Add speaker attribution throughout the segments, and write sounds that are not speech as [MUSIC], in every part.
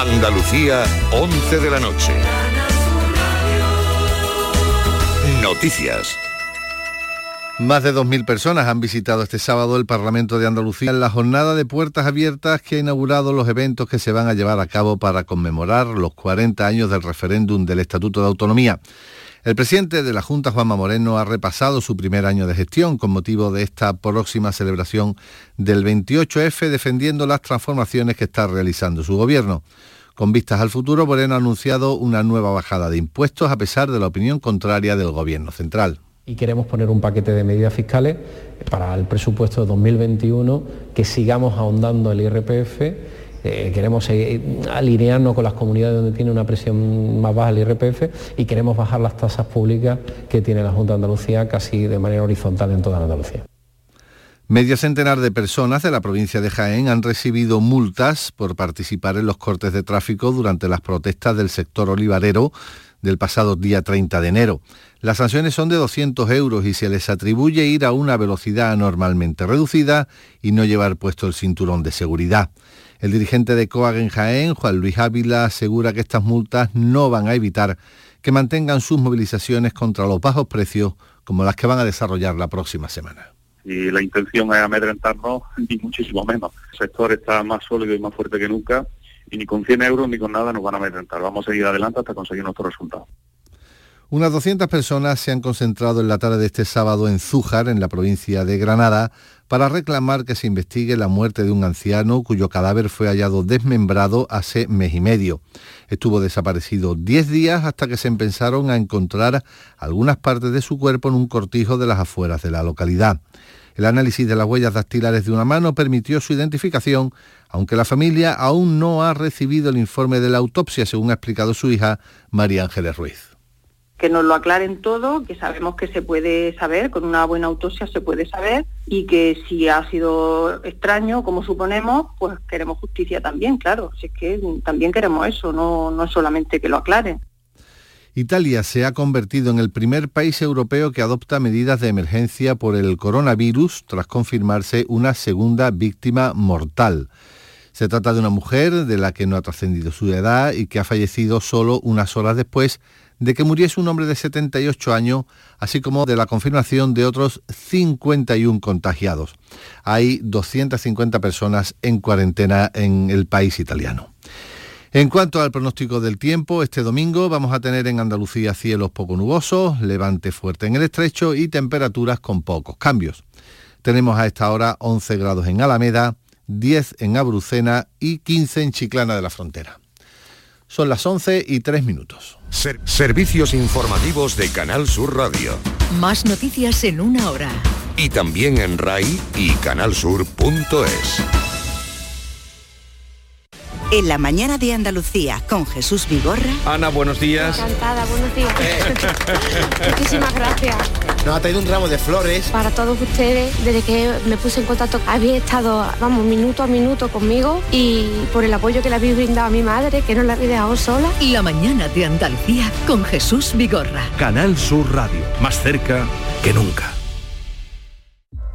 Speaker 1: Andalucía, 11 de la noche. Noticias.
Speaker 2: Más de 2.000 personas han visitado este sábado el Parlamento de Andalucía en la jornada de puertas abiertas que ha inaugurado los eventos que se van a llevar a cabo para conmemorar los 40 años del referéndum del Estatuto de Autonomía. El presidente de la Junta, Juanma Moreno, ha repasado su primer año de gestión con motivo de esta próxima celebración del 28F, defendiendo las transformaciones que está realizando su gobierno. Con vistas al futuro, Moreno ha anunciado una nueva bajada de impuestos a pesar de la opinión contraria del gobierno central.
Speaker 3: Y queremos poner un paquete de medidas fiscales para el presupuesto de 2021 que sigamos ahondando el IRPF eh, queremos alinearnos con las comunidades donde tiene una presión más baja el IRPF y queremos bajar las tasas públicas que tiene la Junta de Andalucía casi de manera horizontal en toda Andalucía.
Speaker 2: Medio centenar de personas de la provincia de Jaén han recibido multas por participar en los cortes de tráfico durante las protestas del sector olivarero del pasado día 30 de enero. Las sanciones son de 200 euros y se les atribuye ir a una velocidad anormalmente reducida y no llevar puesto el cinturón de seguridad. El dirigente de COAG en Jaén, Juan Luis Ávila, asegura que estas multas no van a evitar que mantengan sus movilizaciones contra los bajos precios como las que van a desarrollar la próxima semana.
Speaker 4: Y la intención es amedrentarnos, ni muchísimo menos. El sector está más sólido y más fuerte que nunca y ni con 100 euros ni con nada nos van a amedrentar. Vamos a seguir adelante hasta conseguir nuestros resultados.
Speaker 2: Unas 200 personas se han concentrado en la tarde de este sábado en Zújar, en la provincia de Granada, para reclamar que se investigue la muerte de un anciano cuyo cadáver fue hallado desmembrado hace mes y medio. Estuvo desaparecido 10 días hasta que se empezaron a encontrar algunas partes de su cuerpo en un cortijo de las afueras de la localidad. El análisis de las huellas dactilares de una mano permitió su identificación, aunque la familia aún no ha recibido el informe de la autopsia, según ha explicado su hija María Ángeles Ruiz
Speaker 5: que nos lo aclaren todo, que sabemos que se puede saber, con una buena autopsia se puede saber, y que si ha sido extraño, como suponemos, pues queremos justicia también, claro, si es que también queremos eso, no, no solamente que lo aclaren.
Speaker 2: Italia se ha convertido en el primer país europeo que adopta medidas de emergencia por el coronavirus tras confirmarse una segunda víctima mortal. Se trata de una mujer de la que no ha trascendido su edad y que ha fallecido solo unas horas después de que muriese un hombre de 78 años, así como de la confirmación de otros 51 contagiados. Hay 250 personas en cuarentena en el país italiano. En cuanto al pronóstico del tiempo, este domingo vamos a tener en Andalucía cielos poco nubosos, levante fuerte en el estrecho y temperaturas con pocos cambios. Tenemos a esta hora 11 grados en Alameda, 10 en Abrucena y 15 en Chiclana de la Frontera. Son las 11 y 3 minutos.
Speaker 1: servicios informativos de Canal Sur Radio.
Speaker 6: Más noticias en una hora.
Speaker 1: Y también en RAI y canalsur.es.
Speaker 6: En la mañana de Andalucía con Jesús Vigorra.
Speaker 7: Ana, buenos días.
Speaker 8: Encantada, buenos días. [LAUGHS] Muchísimas gracias.
Speaker 7: Nos ha traído un ramo de flores.
Speaker 8: Para todos ustedes, desde que me puse en contacto, habéis estado, vamos, minuto a minuto conmigo y por el apoyo que le habéis brindado a mi madre, que no la habéis dejado sola.
Speaker 6: Y la mañana de Andalucía con Jesús Vigorra.
Speaker 9: Canal Sur Radio, más cerca que nunca.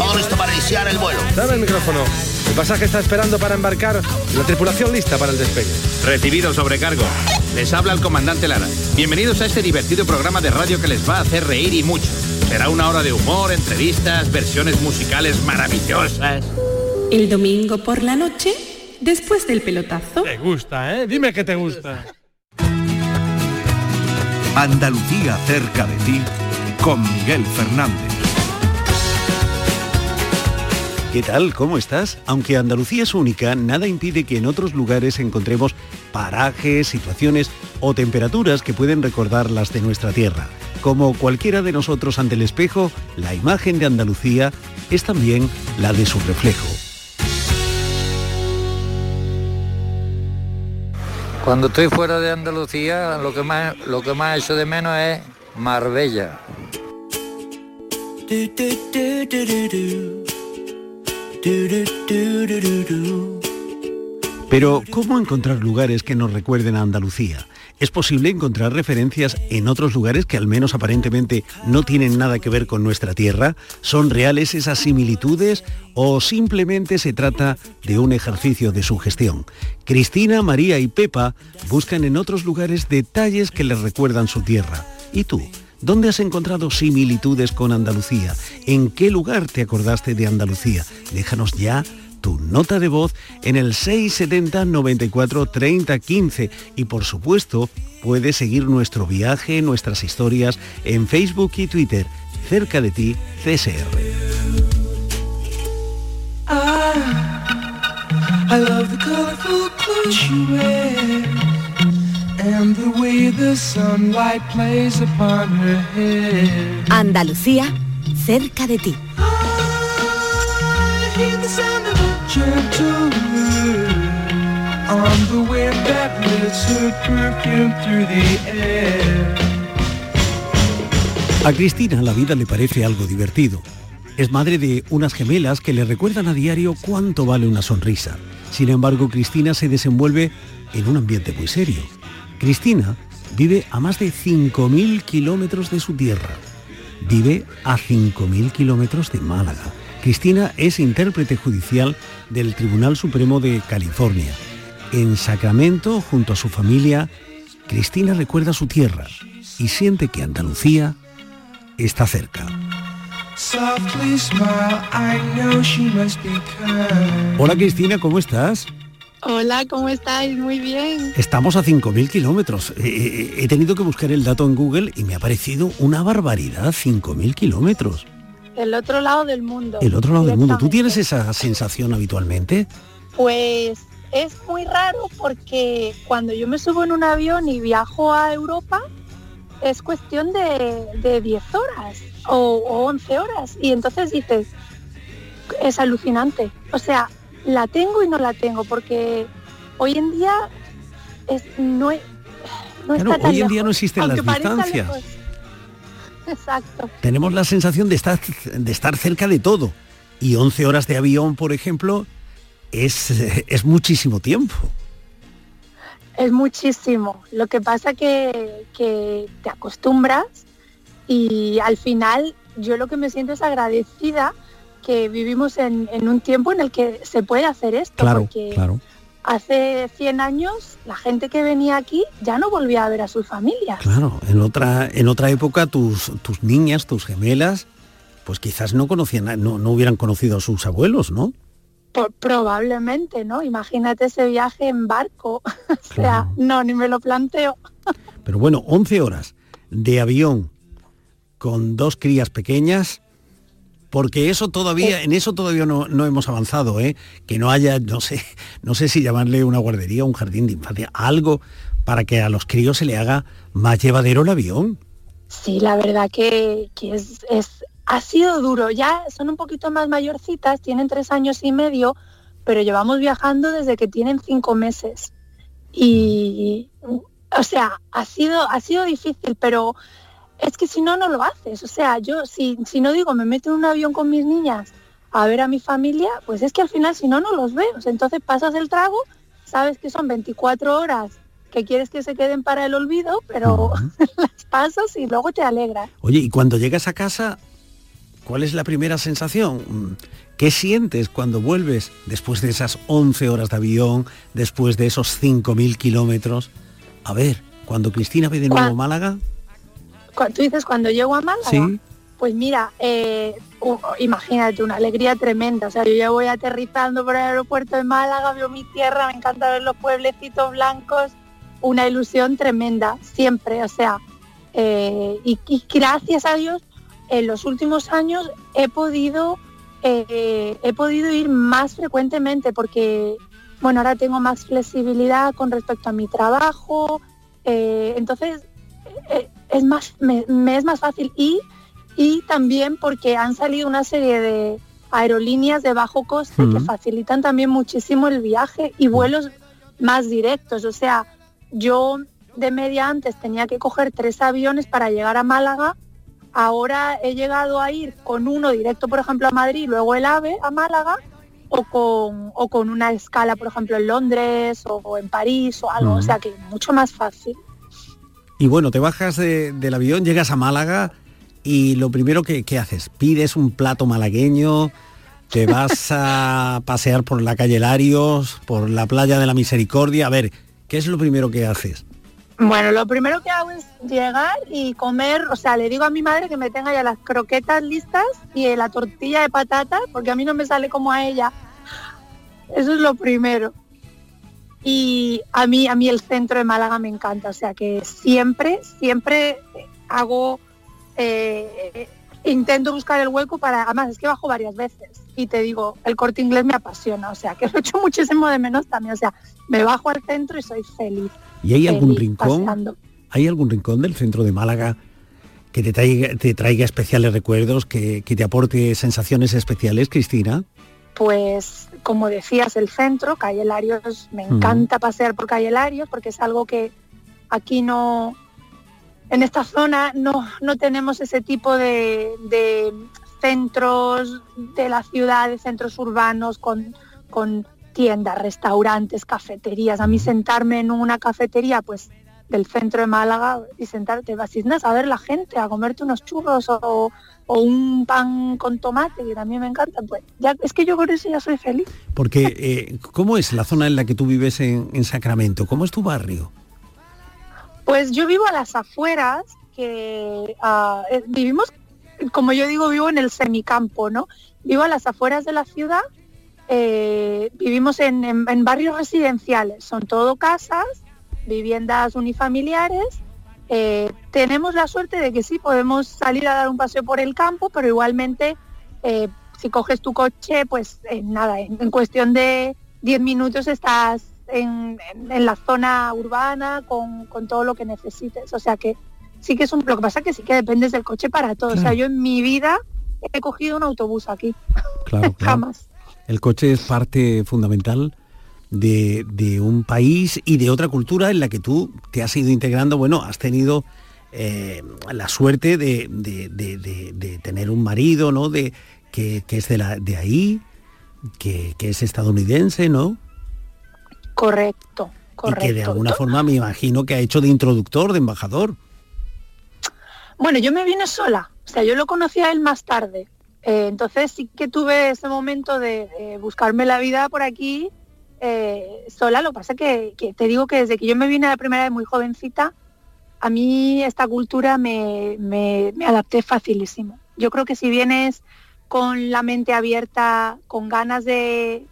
Speaker 10: todo listo para iniciar el vuelo.
Speaker 7: Dame el micrófono. El pasaje está esperando para embarcar. La tripulación lista para el despegue.
Speaker 11: Recibido sobrecargo. Les habla el comandante Lara. Bienvenidos a este divertido programa de radio que les va a hacer reír y mucho. Será una hora de humor, entrevistas, versiones musicales maravillosas.
Speaker 12: El domingo por la noche, después del pelotazo.
Speaker 7: Te gusta, ¿eh? Dime que te gusta.
Speaker 9: Andalucía cerca de ti con Miguel Fernández.
Speaker 13: ¿Qué tal? ¿Cómo estás? Aunque Andalucía es única, nada impide que en otros lugares encontremos parajes, situaciones o temperaturas que pueden recordar las de nuestra tierra. Como cualquiera de nosotros ante el espejo, la imagen de Andalucía es también la de su reflejo.
Speaker 14: Cuando estoy fuera de Andalucía, lo que más, lo que más echo de menos es Marbella.
Speaker 13: Pero, ¿cómo encontrar lugares que nos recuerden a Andalucía? Es posible encontrar referencias en otros lugares que al menos aparentemente no tienen nada que ver con nuestra tierra. ¿Son reales esas similitudes o simplemente se trata de un ejercicio de sugestión? Cristina, María y Pepa buscan en otros lugares detalles que les recuerdan su tierra. ¿Y tú? ¿Dónde has encontrado similitudes con Andalucía? ¿En qué lugar te acordaste de Andalucía? Déjanos ya tu nota de voz en el 670 94 30 15 y por supuesto puedes seguir nuestro viaje, nuestras historias en Facebook y Twitter. Cerca de ti, CSR.
Speaker 15: Andalucía, cerca de ti.
Speaker 13: A Cristina la vida le parece algo divertido. Es madre de unas gemelas que le recuerdan a diario cuánto vale una sonrisa. Sin embargo, Cristina se desenvuelve en un ambiente muy serio. Cristina vive a más de 5.000 kilómetros de su tierra. Vive a 5.000 kilómetros de Málaga. Cristina es intérprete judicial del Tribunal Supremo de California. En Sacramento, junto a su familia, Cristina recuerda su tierra y siente que Andalucía está cerca. Hola Cristina, ¿cómo estás?
Speaker 16: Hola, ¿cómo estáis? Muy bien.
Speaker 13: Estamos a 5.000 kilómetros. Eh, eh, he tenido que buscar el dato en Google y me ha parecido una barbaridad, 5.000 kilómetros.
Speaker 16: El otro lado del mundo.
Speaker 13: El otro lado del mundo. ¿Tú tienes esa sensación habitualmente?
Speaker 16: Pues es muy raro porque cuando yo me subo en un avión y viajo a Europa, es cuestión de, 10 horas o, 11 horas. Y entonces dices, es alucinante. O sea, la tengo y no la tengo porque hoy en día es, no, no está tan
Speaker 13: hoy en día no existen las distancias.
Speaker 16: Exacto.
Speaker 13: Tenemos la sensación de estar, de estar cerca de todo. Y 11 horas de avión, por ejemplo, es, es muchísimo tiempo.
Speaker 16: Es muchísimo. Lo que pasa que, que te acostumbras y al final yo lo que me siento es agradecida que vivimos en, un tiempo en el que se puede hacer esto.
Speaker 13: Claro, claro
Speaker 16: hace 100 años la gente que venía aquí ya no volvía a ver a sus familias.
Speaker 13: Claro, en otra, en otra época tus, tus niñas, tus gemelas, pues quizás no conocían, no, no hubieran conocido a sus abuelos, ¿no?
Speaker 16: probablemente, ¿no? Imagínate ese viaje en barco. [LAUGHS] o sea, no, ni me lo planteo.
Speaker 13: Pero bueno, 11 horas de avión con dos crías pequeñas, porque eso todavía, en eso todavía no, hemos avanzado, ¿eh? que no haya, no sé, [LAUGHS] no sé si llamarle una guardería, un jardín de infancia, algo para que a los críos se le haga más llevadero el avión.
Speaker 16: Sí, la verdad que, es, ha sido duro. Ya son un poquito más mayorcitas, tienen tres años y medio, pero llevamos viajando desde que tienen cinco meses. Y, o sea, ha sido, ha sido difícil, pero es que si no, no lo haces. O sea, yo si, si no digo, me meto en un avión con mis niñas a ver a mi familia, pues es que al final si no, no los veo. Entonces pasas el trago, sabes que son 24 horas que quieres que se queden para el olvido, pero [LAUGHS] las pasas y luego te alegra.
Speaker 13: Oye, y cuando llegas a casa, ¿cuál es la primera sensación? ¿Qué sientes cuando vuelves después de esas 11 horas de avión, después de esos 5.000 kilómetros? A ver, cuando Cristina ve de nuevo Málaga
Speaker 16: tú dices cuando llego a Málaga, pues mira, eh, imagínate, una alegría tremenda. O sea, yo ya voy aterrizando por el aeropuerto de Málaga, veo mi tierra, me encanta ver los pueblecitos blancos, una ilusión tremenda, siempre. O sea, eh, y, gracias a Dios, en los últimos años he podido, eh, he podido ir más frecuentemente porque, bueno, ahora tengo más flexibilidad con respecto a mi trabajo. entonces, es más, me, es más fácil y, y también porque han salido una serie de aerolíneas de bajo coste que facilitan también muchísimo el viaje y vuelos más directos. O sea, yo de media antes tenía que coger tres aviones para llegar a Málaga. Ahora he llegado a ir con uno directo, por ejemplo, a Madrid, luego el AVE a Málaga, o con, o con una escala, por ejemplo, en Londres o en París o algo. O sea que mucho más fácil.
Speaker 13: Y bueno, te bajas del avión, llegas a Málaga y lo primero que, que haces, pides un plato malagueño, te vas [LAUGHS] a pasear por la calle Larios, por la playa de la Misericordia. A ver, ¿qué es lo primero que haces?
Speaker 16: Bueno, lo primero que hago es llegar y comer, o sea, le digo a mi madre que me tenga ya las croquetas listas y la tortilla de patatas, porque a mí no me sale como a ella. Eso es lo primero. Y a mí, a mí el centro de Málaga me encanta, o sea que siempre, siempre hago, eh, intento buscar el hueco para, además es que bajo varias veces y te digo, el corte inglés me apasiona, o sea que lo he hecho [LAUGHS] muchísimo de menos también, o sea, me bajo al centro y soy feliz.
Speaker 13: ¿Y hay algún rincón? ¿Hay algún rincón del centro de Málaga que te traiga, te traiga especiales recuerdos, que, te aporte sensaciones especiales, Cristina?
Speaker 16: Pues como decías, el centro, Calle Larios, me encanta pasear por Calle Larios porque es algo que aquí no, en esta zona no, no tenemos ese tipo de, de, centros de la ciudad, de centros urbanos con, con tiendas, restaurantes, cafeterías. A mí sentarme en una cafetería, pues del centro de Málaga y sentarte, vas a ver la gente, a comerte unos churros o, un pan con tomate, que también me encanta, pues ya es que yo con eso ya soy feliz.
Speaker 13: Porque, eh, ¿cómo es la zona en la que tú vives en, Sacramento? ¿Cómo es tu barrio?
Speaker 16: Pues yo vivo a las afueras, que ah, eh, vivimos, como yo digo, vivo en el semicampo, ¿no? Vivo a las afueras de la ciudad eh, vivimos en, barrios residenciales, son todo casas, viviendas unifamiliares. Eh, tenemos la suerte de que sí podemos salir a dar un paseo por el campo, pero igualmente eh, si coges tu coche, pues nada, en, cuestión de 10 minutos estás en, la zona urbana con, todo lo que necesites. O sea que sí que es un... Lo que pasa que sí que dependes del coche para todo. O sea, yo en mi vida he cogido un autobús aquí.
Speaker 13: Claro, [LAUGHS] Jamás. El coche es parte fundamental de, un país y de otra cultura en la que tú te has ido integrando, bueno, has tenido eh, la suerte de, tener un marido, ¿no? De, que, es de, la, de ahí, que, es estadounidense, ¿no?
Speaker 16: Correcto, correcto.
Speaker 13: Y que de alguna forma me imagino que ha hecho de introductor, de embajador.
Speaker 16: Bueno, yo me vine sola, o sea, yo lo conocí a él más tarde. Eh, entonces sí que tuve ese momento de, buscarme la vida por aquí eh, sola. Lo que pasa que, que te digo que desde que yo me vine a la primera vez muy jovencita, a mí esta cultura me, me, adapté facilísimo. Yo creo que si vienes con la mente abierta, con ganas de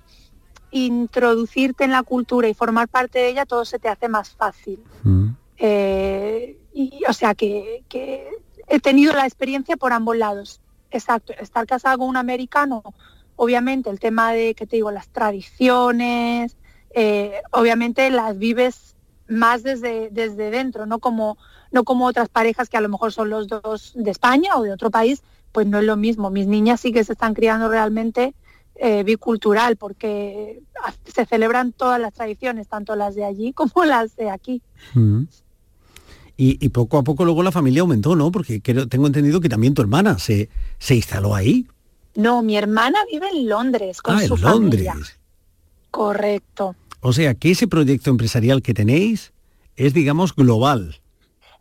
Speaker 16: introducirte en la cultura y formar parte de ella, todo se te hace más fácil. Mm. Eh, y, o sea que, que, he tenido la experiencia por ambos lados. Exacto, estar casado con un americano, obviamente el tema de, que te digo, las tradiciones, eh, obviamente las vives más desde, desde dentro, no como, no como otras parejas que a lo mejor son los dos de España o de otro país, pues no es lo mismo. Mis niñas sí que se están criando realmente eh, bicultural, porque se celebran todas las tradiciones, tanto las de allí [LAUGHS] como las de aquí.
Speaker 13: Y, poco a poco luego la familia aumentó, ¿no? Porque tengo entendido que también tu hermana se, se instaló ahí.
Speaker 16: No, mi hermana vive en Londres con ah, su en Londres. Correcto.
Speaker 13: O sea, que ese proyecto empresarial que tenéis es, digamos, global.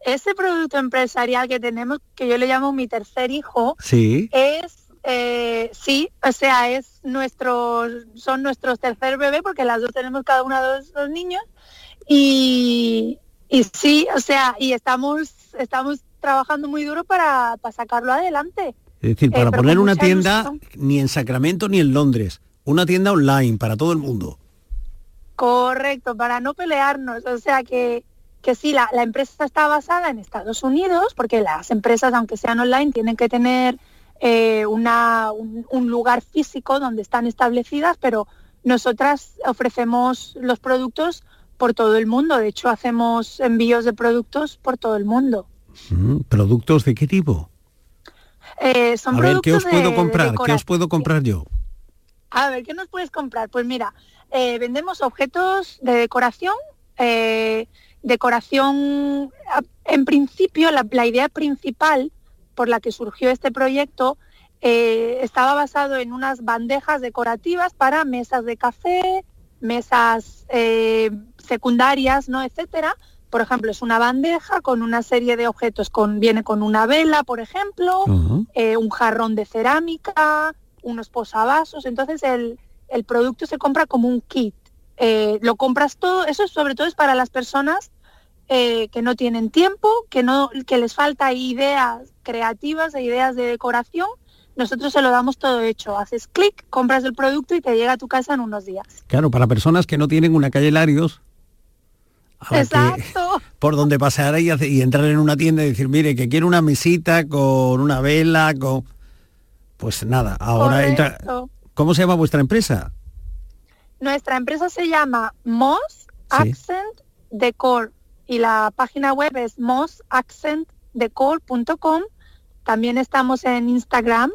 Speaker 16: Ese producto empresarial que tenemos, que yo le llamo mi tercer hijo,
Speaker 13: sí.
Speaker 16: es, eh, sí, o sea, es nuestro, son nuestros tercer bebé, porque las dos tenemos cada una de dos niños, y, y sí, o sea, y estamos, estamos trabajando muy duro para, sacarlo adelante.
Speaker 13: Es decir, para eh, poner una tienda ni en Sacramento ni en Londres, una tienda online para todo el mundo.
Speaker 16: Correcto, para no pelearnos. O sea que, que sí, la, empresa está basada en Estados Unidos, porque las empresas, aunque sean online, tienen que tener eh, una, un lugar físico donde están establecidas, pero nosotras ofrecemos los productos por todo el mundo. De hecho, hacemos envíos de productos por todo el mundo.
Speaker 13: Mm, ¿Productos de qué tipo?
Speaker 16: Eh, son
Speaker 13: a ver, ¿qué os puedo comprar? ¿Qué os puedo comprar yo?
Speaker 16: A ver, ¿qué nos puedes comprar? Pues mira, eh, vendemos objetos de decoración, eh, decoración, en principio la, idea principal por la que surgió este proyecto estaba basado en unas bandejas decorativas para mesas de café, mesas secundarias, ¿no? etcétera. Por ejemplo, es una bandeja con una serie de objetos, con, viene con una vela, por ejemplo, eh, un jarrón de cerámica, unos posavasos. Entonces el, el producto se compra como un kit. lo compras todo, eso sobre todo es para las personas eh, que no tienen tiempo, que, no, que les falta ideas creativas e ideas de decoración, nosotros se lo damos todo hecho. Haces clic, compras el producto y te llega a tu casa en unos días.
Speaker 13: Claro, para personas que no tienen una calle Larios,
Speaker 16: Exacto.
Speaker 13: por donde pasar y, y, entrar en una tienda y decir, mire, que quiero una mesita con una vela, con... Pues nada, ahora entra... ¿Cómo se llama vuestra empresa?
Speaker 16: Nuestra empresa se llama Moss Accent Decor y la página web es mossaccentdecor.com. También estamos en Instagram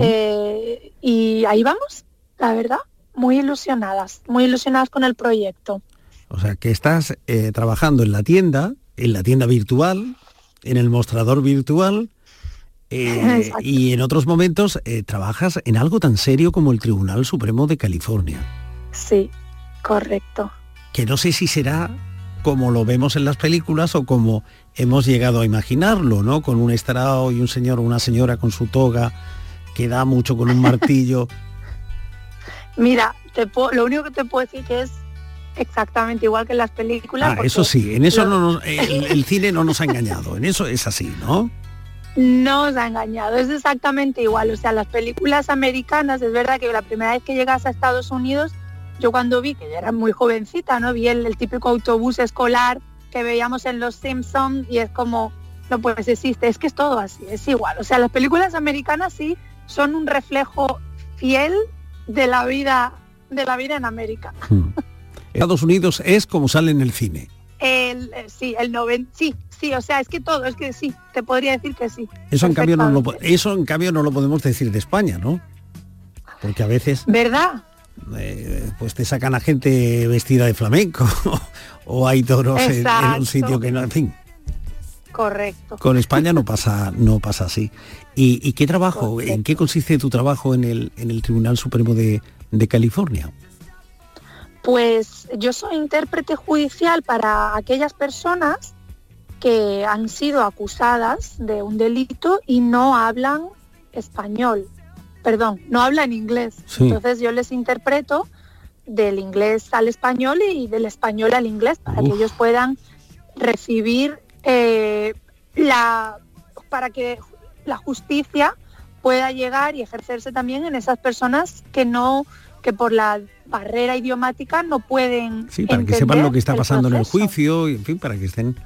Speaker 16: eh, y ahí vamos, la verdad, muy ilusionadas, muy ilusionadas con el proyecto.
Speaker 13: O sea, que estás eh, trabajando en la tienda, en la tienda virtual, en el mostrador virtual, eh, y en otros momentos trabajas en algo tan serio como el Tribunal Supremo de California.
Speaker 16: Sí, correcto.
Speaker 13: Que no sé si será como lo vemos en las películas o como hemos llegado a imaginarlo, ¿no? Con un estrado y un señor o una señora con su toga que da mucho con un martillo. [LAUGHS]
Speaker 16: Mira, te lo único que te puedo decir que es exactamente igual que en las películas.
Speaker 13: Ah, eso sí, en eso no el, cine no nos ha engañado, en eso es así, ¿no?
Speaker 16: No os ha engañado, es exactamente igual. O sea, las películas americanas, es verdad que la primera vez que llegas a Estados Unidos yo cuando vi, que ya era muy jovencita, ¿no? Vi el, típico autobús escolar que veíamos en Los Simpsons y es como, no pues existe, es que es todo así, es igual. O sea, las películas americanas sí son un reflejo fiel de la vida, de la vida en América. Hmm. [LAUGHS]
Speaker 13: Estados Unidos es como sale en el cine.
Speaker 16: El, eh, sí, el 90, sí, sí, o sea, es que todo, es que sí, te podría decir que sí.
Speaker 13: Eso en cambio no lo, eso en cambio no lo podemos decir de España, ¿no? Porque a veces...
Speaker 16: ¿Verdad?
Speaker 13: Eh, pues te sacan a gente vestida de flamenco [LAUGHS] o hay toros en, un sitio que no, en fin.
Speaker 16: Correcto.
Speaker 13: Con España no pasa, no pasa así. ¿Y, qué trabajo, en qué consiste tu trabajo en el, en el Tribunal Supremo de, de California?
Speaker 16: Pues yo soy intérprete judicial para aquellas personas que han sido acusadas de un delito y no hablan español. Perdón, no hablan inglés. Entonces yo les interpreto del inglés al español y del español al inglés para que ellos puedan recibir eh, la para que la justicia pueda llegar y ejercerse también en esas personas que no que por la barrera idiomática no pueden
Speaker 13: sí para que sepan lo que está pasando en el juicio y en fin para que estén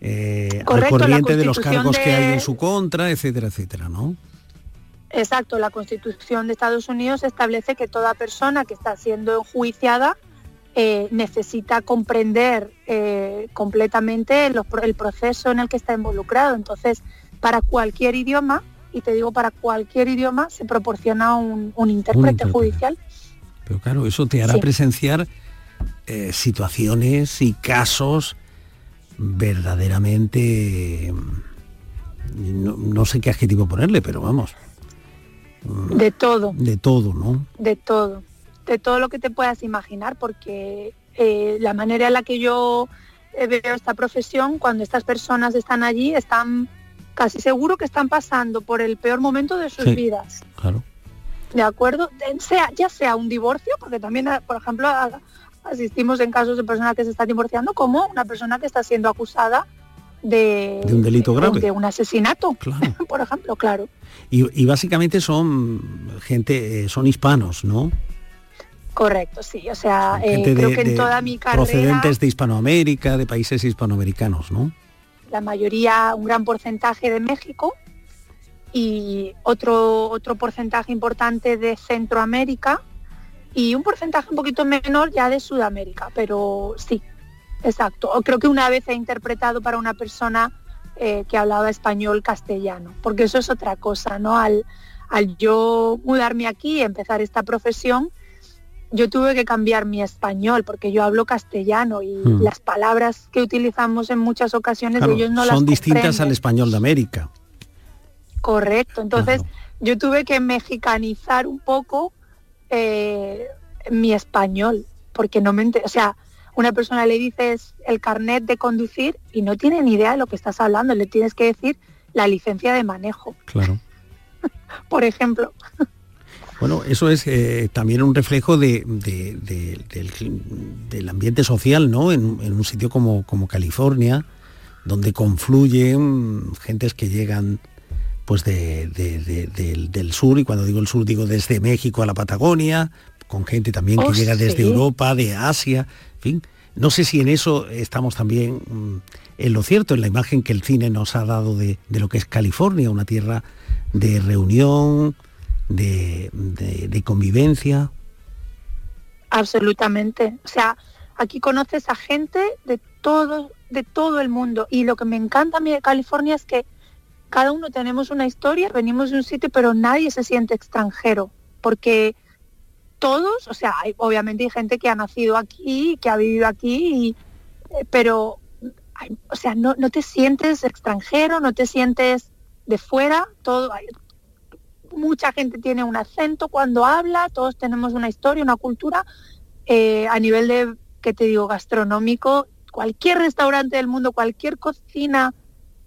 Speaker 13: eh, al corriente de los cargos que hay en su contra etcétera etcétera no
Speaker 16: Exacto, la Constitución de Estados Unidos establece que toda persona que está siendo enjuiciada eh, necesita comprender eh, completamente el proceso en el que está involucrado. Entonces, para cualquier idioma, y te digo para cualquier idioma, se proporciona un, intérprete, judicial.
Speaker 13: Pero claro, eso te hará presenciar eh, situaciones y casos verdaderamente... no sé qué adjetivo ponerle, pero vamos,
Speaker 16: de todo.
Speaker 13: De todo, ¿no?
Speaker 16: De todo. De todo lo que te puedas imaginar, porque eh, la manera en la que yo eh, veo esta profesión, cuando estas personas están allí, están casi seguro que están pasando por el peor momento de sus vidas.
Speaker 13: Claro.
Speaker 16: ¿De acuerdo? Sea, ya sea un divorcio, porque también, por ejemplo, asistimos en casos de personas que se están divorciando, como una persona que está siendo acusada de,
Speaker 13: un delito grave.
Speaker 16: De un asesinato, [LAUGHS] por ejemplo, claro.
Speaker 13: Y, básicamente son gente, eh, son hispanos, ¿no?
Speaker 16: Correcto, sí. O sea, eh, creo que en toda mi carrera...
Speaker 13: Procedentes de Hispanoamérica, de países hispanoamericanos, ¿no?
Speaker 16: La mayoría, un gran porcentaje de México y otro, otro porcentaje importante de Centroamérica y un porcentaje un poquito menor ya de Sudamérica, pero sí, Exacto. Creo que una vez he interpretado para una persona eh, que hablaba español castellano, porque eso es otra cosa, ¿no? Al, al yo mudarme aquí y empezar esta profesión, yo tuve que cambiar mi español porque yo hablo castellano y
Speaker 13: Hmm.
Speaker 16: las palabras que utilizamos en muchas ocasiones
Speaker 13: Claro,
Speaker 16: ellos no las
Speaker 13: son distintas al español de América.
Speaker 16: Correcto. Entonces yo tuve que mexicanizar un poco eh, mi español porque no me ente- o sea, una persona le dices el carnet de conducir y no tiene ni idea de lo que estás hablando, le tienes que decir la licencia de manejo,
Speaker 13: Claro. [LAUGHS]
Speaker 16: por ejemplo.
Speaker 13: Bueno, eso es eh, también un reflejo de, de- de- del, del ambiente social, ¿no? En, en un sitio como, como California, donde confluyen gentes que llegan pues de- de- de- del, del sur, y cuando digo el sur digo desde México a la Patagonia, con gente también que
Speaker 17: Oh,
Speaker 13: llega desde
Speaker 17: sí.
Speaker 13: Europa, de Asia, en fin. No sé si en eso estamos también mm, en lo cierto, en la imagen que el cine nos ha dado de, de lo que es California, una tierra de reunión, de, de- de convivencia.
Speaker 16: Absolutamente. O sea, aquí conoces a gente de todo, de todo el mundo. Y lo que me encanta a mí de California es que cada uno tenemos una historia, venimos de un sitio, pero nadie se siente extranjero. Porque todos, o sea, obviamente hay gente que ha nacido aquí, que ha vivido aquí, eh, pero, o sea, no, no te sientes extranjero, no te sientes de fuera, todo, hay- mucha gente tiene un acento cuando habla, todos tenemos una historia, una cultura, eh, a nivel de, que te digo, gastronómico, cualquier restaurante del mundo, cualquier cocina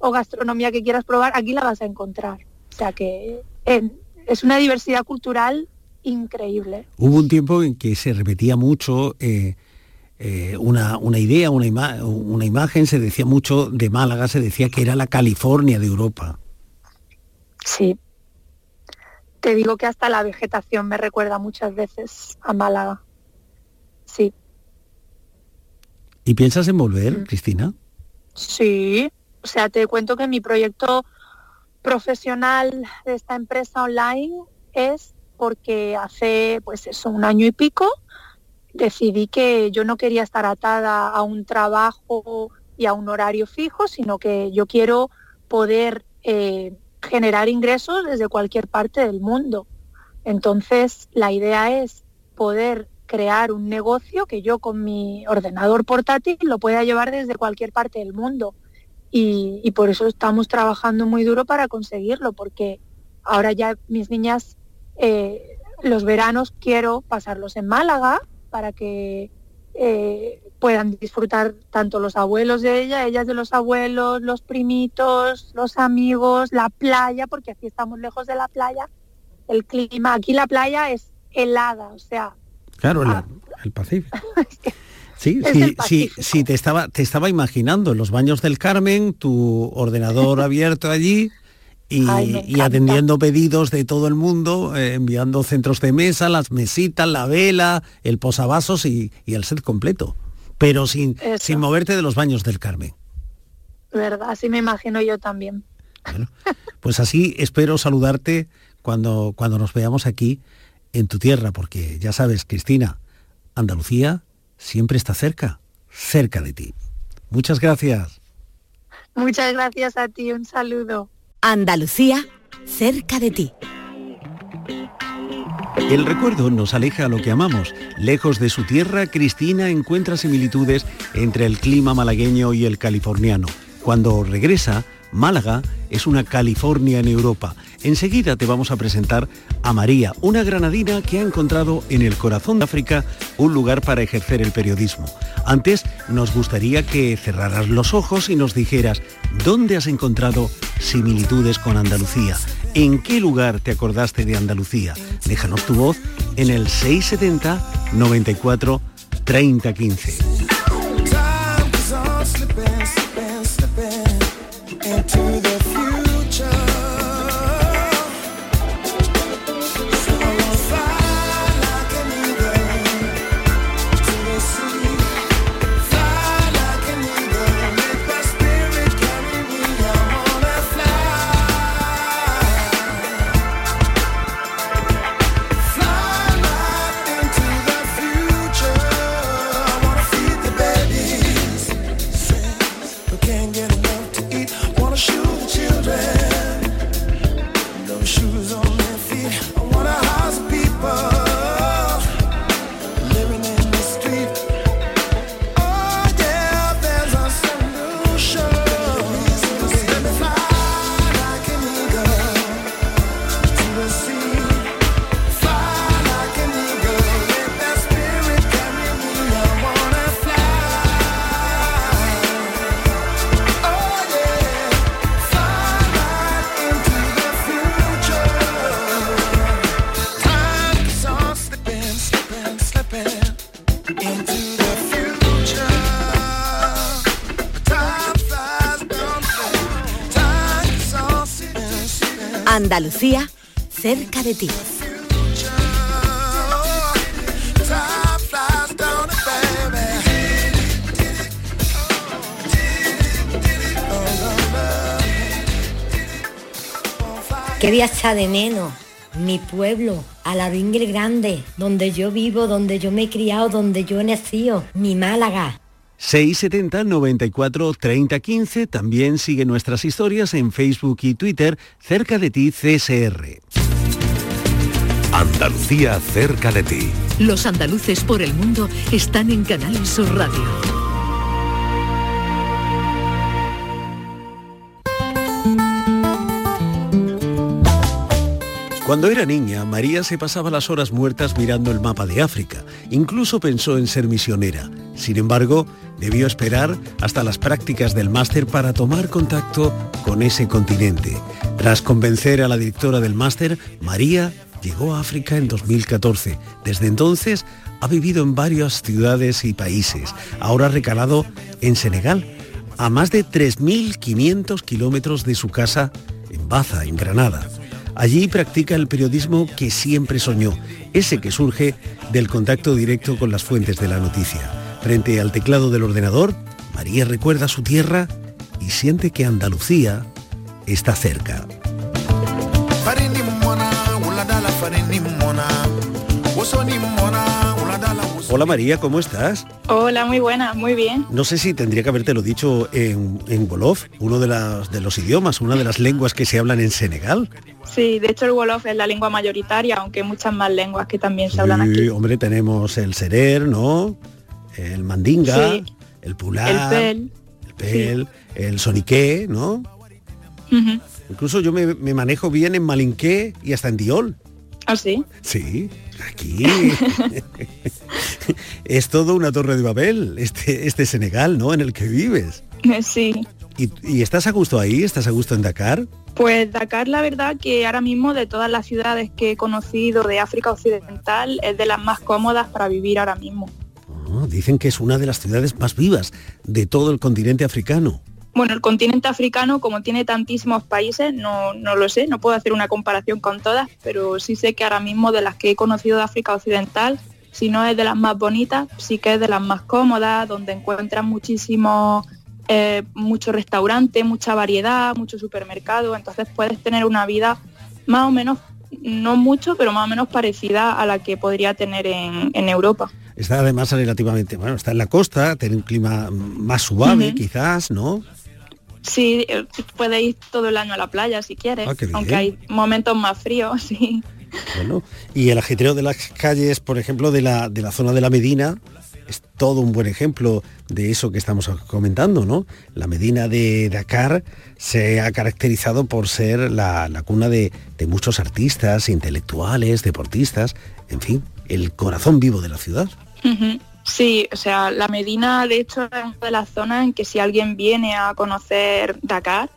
Speaker 16: o gastronomía que quieras probar, aquí la vas a encontrar. O sea que eh, es una diversidad cultural increíble.
Speaker 13: Hubo un tiempo en que se repetía mucho eh, eh, una, una idea, una, ima- una imagen, se decía mucho de Málaga, se decía que era la California de Europa.
Speaker 16: Sí. Te digo que hasta la vegetación me recuerda muchas veces a Málaga. Sí.
Speaker 13: ¿Y piensas en volver, Cristina?
Speaker 16: Sí, o sea, te cuento que mi proyecto profesional de esta empresa online es porque hace pues eso, un año y pico decidí que yo no quería estar atada a un trabajo y a un horario fijo, sino que yo quiero poder eh, generar ingresos desde cualquier parte del mundo. Entonces, la idea es poder crear un negocio que yo con mi ordenador portátil lo pueda llevar desde cualquier parte del mundo. Y, y por eso estamos trabajando muy duro para conseguirlo, porque ahora ya mis niñas, eh, los veranos quiero pasarlos en Málaga para que eh, puedan disfrutar tanto los abuelos de ella, ellas de los abuelos, los primitos, los amigos, la playa, porque aquí estamos lejos de la playa. El clima, aquí la playa es helada, o sea,
Speaker 13: Claro, la- el Pacífico. Sí, [LAUGHS]
Speaker 16: Es
Speaker 13: sí, sí, sí, te estaba, te estaba imaginando en los baños del Carmen, tu ordenador [LAUGHS] abierto allí y,
Speaker 16: Ay,
Speaker 13: atendiendo pedidos de todo el mundo, eh, enviando centros de mesa, las mesitas, la vela, el posavasos y, y el set completo, pero sin,
Speaker 16: Eso.
Speaker 13: sin moverte de los baños del Carmen.
Speaker 16: verdad, así me imagino yo también. [LAUGHS]
Speaker 13: Pues así espero saludarte cuando, cuando nos veamos aquí en tu tierra, porque ya sabes, Cristina, Andalucía siempre está cerca, cerca de ti. Muchas gracias.
Speaker 16: Muchas gracias a ti, un saludo.
Speaker 15: Andalucía, cerca de ti.
Speaker 13: El recuerdo nos aleja a lo que amamos. Lejos de su tierra, Cristina encuentra similitudes entre el clima malagueño y el californiano. Cuando regresa, Málaga es una California en Europa. Enseguida te vamos a presentar a María, una granadina que ha encontrado en el corazón de África un lugar para ejercer el periodismo. Antes, nos gustaría que cerraras los ojos y nos dijeras dónde has encontrado similitudes con Andalucía. ¿En qué lugar te acordaste de Andalucía? Déjanos tu voz en el 670 94 30
Speaker 18: Andalucía, cerca de ti.
Speaker 19: ¿Qué voy a echar de menos? Mi pueblo, Alavingue el Grande, donde yo vivo, donde yo me he criado, donde yo he nacido, mi Málaga.
Speaker 13: 670 94 30 15. También sigue nuestras historias en Facebook y Twitter cerca de ti CSR.
Speaker 9: Andalucía cerca de ti.
Speaker 6: Los andaluces por el mundo están en Canal Sur Radio.
Speaker 13: Cuando era niña, María se pasaba las horas muertas mirando el mapa de África. Incluso pensó en ser misionera. Sin embargo, debió esperar hasta las prácticas del máster para tomar contacto con ese continente. Tras convencer a la directora del máster, María llegó a África en 2014. Desde entonces ha vivido en varias ciudades y países. Ahora recalado en Senegal, a más de 3.500 kilómetros de su casa en Baza, en Granada. Allí practica el periodismo que siempre soñó, ese que surge del contacto directo con las fuentes de la noticia. Frente al teclado del ordenador, María recuerda su tierra y siente que Andalucía está cerca. Hola María, ¿cómo estás?
Speaker 20: Hola, muy buena, muy bien.
Speaker 13: No sé si tendría que habértelo dicho en, en Wolof, uno de, las, de los idiomas, una de las lenguas que se hablan en Senegal.
Speaker 20: Sí, de hecho el Wolof es la lengua mayoritaria, aunque hay muchas más lenguas que también se hablan
Speaker 13: Sí,
Speaker 20: aquí.
Speaker 13: hombre, tenemos el serer, ¿no? El mandinga,
Speaker 20: Sí.
Speaker 13: el pular,
Speaker 20: El pel.
Speaker 13: el pel, el soniqué, ¿no? Incluso yo me, me manejo bien en malinqué y hasta en diol.
Speaker 20: ¿Ah, sí?
Speaker 13: Sí, aquí [LAUGHS] es todo una torre de Babel, este, este Senegal, ¿no? En el que vives. [LAUGHS]
Speaker 20: Sí.
Speaker 13: ¿Y, y estás a gusto ahí? ¿Estás a gusto en Dakar?
Speaker 20: Pues Dakar, la verdad que ahora mismo de todas las ciudades que he conocido de África Occidental es de las más cómodas para vivir ahora mismo.
Speaker 13: Dicen que es una de las ciudades más vivas de todo el continente africano.
Speaker 20: Bueno, el continente africano, como tiene tantísimos países, no, no lo sé, no puedo hacer una comparación con todas, pero sí sé que ahora mismo de las que he conocido de África Occidental, si no es de las más bonitas, sí que es de las más cómodas, donde encuentras muchísimos, eh, muchos restaurantes, mucha variedad, mucho supermercado, entonces puedes tener una vida más o menos, no mucho, pero más o menos parecida a la que podría tener en, en Europa.
Speaker 13: Está además relativamente, bueno, está en la costa, tiene un clima más suave quizás, ¿no?
Speaker 20: Sí, eh, puedes ir todo el año a la playa si quieres,
Speaker 13: Ah,
Speaker 20: aunque hay momentos más fríos, [LAUGHS] sí.
Speaker 13: Bueno, y el ajetreo de las calles, por ejemplo, de la, de la zona de la Medina, es todo un buen ejemplo de eso que estamos comentando, ¿no? La Medina de Dakar se ha caracterizado por ser la, la cuna de, de muchos artistas, intelectuales, deportistas, en fin, el corazón vivo de la ciudad.
Speaker 20: Sí, o sea, la Medina de hecho es una de las zonas en que si alguien viene a conocer Dakar,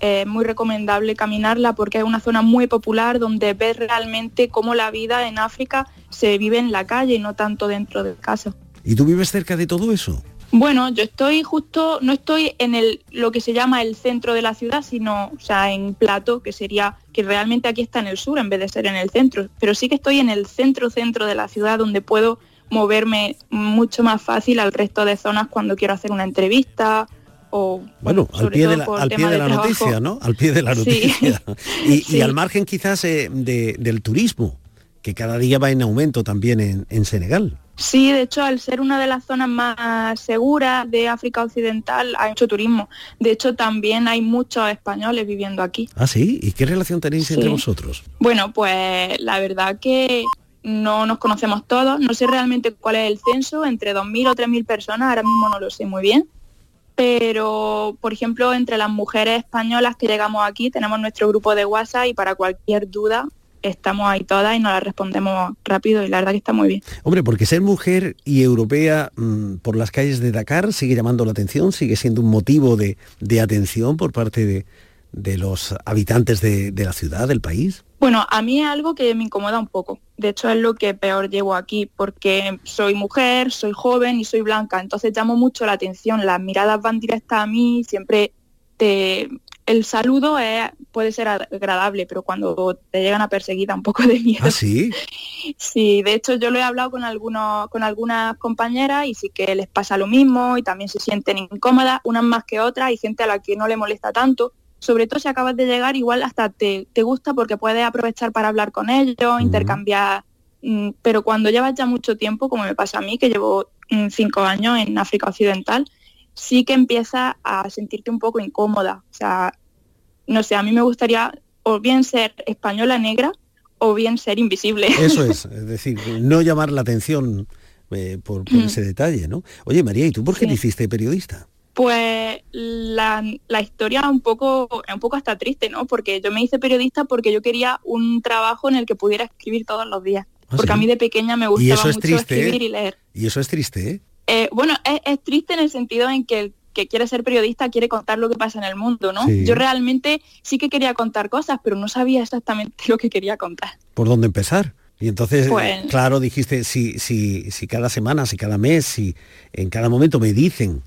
Speaker 20: es muy recomendable caminarla porque es una zona muy popular donde ves realmente cómo la vida en África se vive en la calle y no tanto dentro de casa.
Speaker 13: ¿Y tú vives cerca de todo eso?
Speaker 20: Bueno, yo estoy justo, no estoy en el lo que se llama el centro de la ciudad, sino, o sea, en Plato, que sería, que realmente aquí está en el sur en vez de ser en el centro, pero sí que estoy en el centro centro de la ciudad donde puedo moverme mucho más fácil al resto de zonas cuando quiero hacer una entrevista o
Speaker 13: Bueno, al pie, de la, al pie de la
Speaker 20: trabajo.
Speaker 13: noticia, ¿no? Al pie de la noticia. [LAUGHS] Y, y
Speaker 20: Sí.
Speaker 13: al margen quizás eh, de- del turismo, que cada día va en aumento también en, en Senegal.
Speaker 20: Sí, de hecho, al ser una de las zonas más seguras de África Occidental, hay mucho turismo. De hecho, también hay muchos españoles viviendo aquí.
Speaker 13: Ah, sí. ¿Y qué relación tenéis entre vosotros?
Speaker 20: Bueno, pues la verdad que no nos conocemos todos, no sé realmente cuál es el censo, entre 2.000 o 3.000 personas, ahora mismo no lo sé muy bien, pero por ejemplo entre las mujeres españolas que llegamos aquí tenemos nuestro grupo de WhatsApp y para cualquier duda estamos ahí todas y nos la respondemos rápido y la verdad que está muy bien.
Speaker 13: Hombre, porque ser mujer y europea mm, por las calles de Dakar sigue llamando la atención, sigue siendo un motivo de, de atención por parte de, de los habitantes de, de la ciudad, del país.
Speaker 20: Bueno, a mí es algo que me incomoda un poco. De hecho, es lo que peor llevo aquí, porque soy mujer, soy joven y soy blanca. Entonces llamo mucho la atención. Las miradas van directas a mí, siempre te... El saludo es, puede ser agradable, pero cuando te llegan a perseguir da un poco de miedo.
Speaker 13: ¿Ah, sí? [LAUGHS]
Speaker 20: Sí, de hecho yo lo he hablado con algunos, con algunas compañeras y sí que les pasa lo mismo y también se sienten incómodas, unas más que otras, y gente a la que no le molesta tanto. Sobre todo si acabas de llegar, igual hasta te, te gusta porque puedes aprovechar para hablar con ellos, intercambiar. mm, Pero cuando llevas ya mucho tiempo, como me pasa a mí, que llevo mm, cinco años en África Occidental, sí que empiezas a sentirte un poco incómoda. O sea, no sé, a mí me gustaría o bien ser española negra o bien ser invisible.
Speaker 13: Eso es, [LAUGHS] es decir, no llamar la atención eh, por, por ese detalle, ¿no? Oye, María, ¿y tú por qué te hiciste periodista?
Speaker 20: Pues la, la historia un poco, un poco hasta triste, ¿no? Porque yo me hice periodista porque yo quería un trabajo en el que pudiera escribir todos los días. Porque a mí de pequeña me
Speaker 13: Y
Speaker 20: gustaba
Speaker 13: eso es
Speaker 20: mucho
Speaker 13: triste,
Speaker 20: escribir
Speaker 13: ¿eh?
Speaker 20: y leer.
Speaker 13: Y eso es triste, ¿eh?
Speaker 20: Eh, bueno, es, es triste en el sentido en que el que quiere ser periodista quiere contar lo que pasa en el mundo, ¿no?
Speaker 13: Sí.
Speaker 20: Yo realmente sí que quería contar cosas, pero no sabía exactamente [LAUGHS] lo que quería contar.
Speaker 13: ¿Por dónde empezar? Y entonces,
Speaker 20: Pues-
Speaker 13: claro, dijiste, si, si, si cada semana, si cada mes, si en cada momento me dicen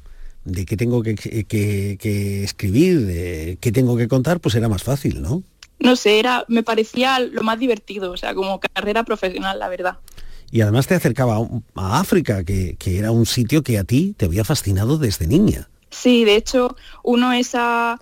Speaker 13: de qué tengo que, que- que escribir, de qué tengo que contar, pues era más fácil, ¿no?
Speaker 20: No sé, era, me parecía lo más divertido, o sea, como carrera profesional, la verdad.
Speaker 13: Y además te acercaba a África, que, que era un sitio que a ti te había fascinado desde niña.
Speaker 20: Sí, de hecho, uno esa,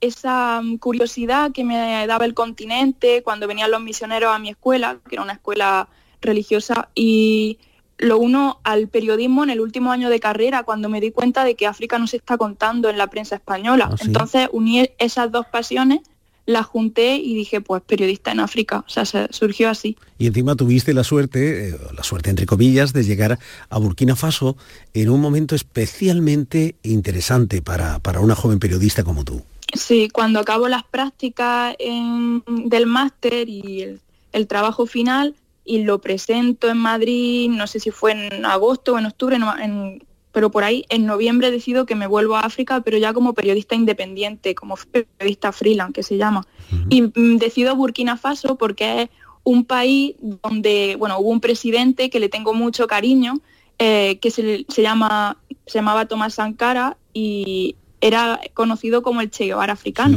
Speaker 20: esa mm, curiosidad que me daba el continente cuando venían los misioneros a mi escuela, que era una escuela religiosa, y lo uno al periodismo en el último año de carrera, cuando me di cuenta de que África no se está contando en la prensa española.
Speaker 13: Ah, sí.
Speaker 20: Entonces uní esas dos pasiones, las junté y dije, pues periodista en África. O sea, se- surgió así.
Speaker 13: Y encima tuviste la suerte, eh, la suerte entre comillas, de llegar a Burkina Faso en un momento especialmente interesante para, para una joven periodista como tú.
Speaker 20: Sí, cuando acabo las prácticas en- del máster y el, el trabajo final y lo presento en Madrid, no sé si fue en agosto o en octubre, en- pero por ahí en noviembre decido que me vuelvo a África, pero ya como periodista independiente, como periodista freelance que se llama. Y mm, decido Burkina Faso porque es un país donde, bueno, hubo un presidente que le tengo mucho cariño, eh, que se, se llama, se llamaba Tomás Sankara y era conocido como el Che Guevara africano.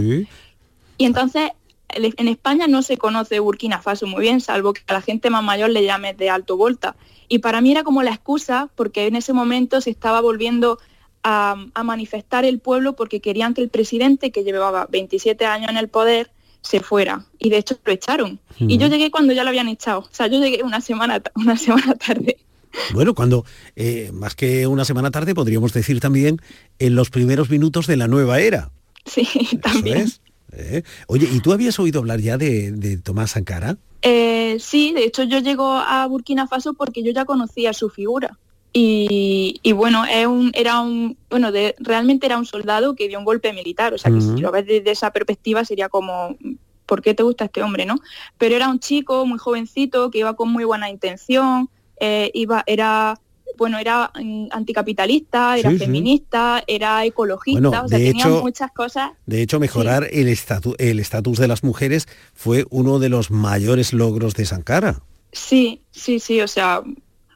Speaker 20: Y entonces en España no se conoce Burkina Faso muy bien, salvo que a la gente más mayor le llame de alto volta. Y para mí era como la excusa, porque en ese momento se estaba volviendo a, a manifestar el pueblo porque querían que el presidente, que llevaba 27 años en el poder, se fuera. Y de hecho lo echaron. Y yo llegué cuando ya lo habían echado. O sea, yo llegué una semana, una [LAUGHS] semana tarde.
Speaker 13: Bueno, cuando eh, más que una semana tarde podríamos decir también en los primeros minutos de la nueva era.
Speaker 20: Sí, [LAUGHS] también.
Speaker 13: Eso es. ¿Eh? Oye, ¿y tú habías oído hablar ya de, de Tomás Sankara?
Speaker 20: Eh, sí, de hecho yo llego a Burkina Faso porque yo ya conocía su figura. Y, y bueno, es un, era un, bueno, de, realmente era un soldado que dio un golpe militar. O sea, que
Speaker 21: Ujú.
Speaker 20: si lo ves desde esa perspectiva sería como, ¿por qué te gusta este hombre, no? Pero era un chico muy jovencito que iba con muy buena intención, eh, iba, era, bueno, era mm, anticapitalista, era
Speaker 13: Sí, sí.
Speaker 20: feminista, era ecologista,
Speaker 13: Bueno,
Speaker 20: o sea,
Speaker 13: de
Speaker 20: tenía
Speaker 13: hecho-
Speaker 20: muchas cosas.
Speaker 13: De hecho, mejorar el estatu- el estatus de las mujeres fue uno de los mayores logros de Sankara.
Speaker 20: Sí, sí, sí, o sea,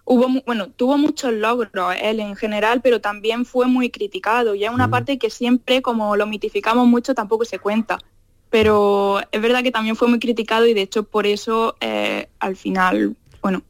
Speaker 20: hubo, bueno, tuvo muchos logros él en general, pero también fue muy criticado y es una parte que siempre, como lo mitificamos mucho, tampoco se cuenta. Pero es verdad que también fue muy criticado y de hecho por eso eh, al final, bueno,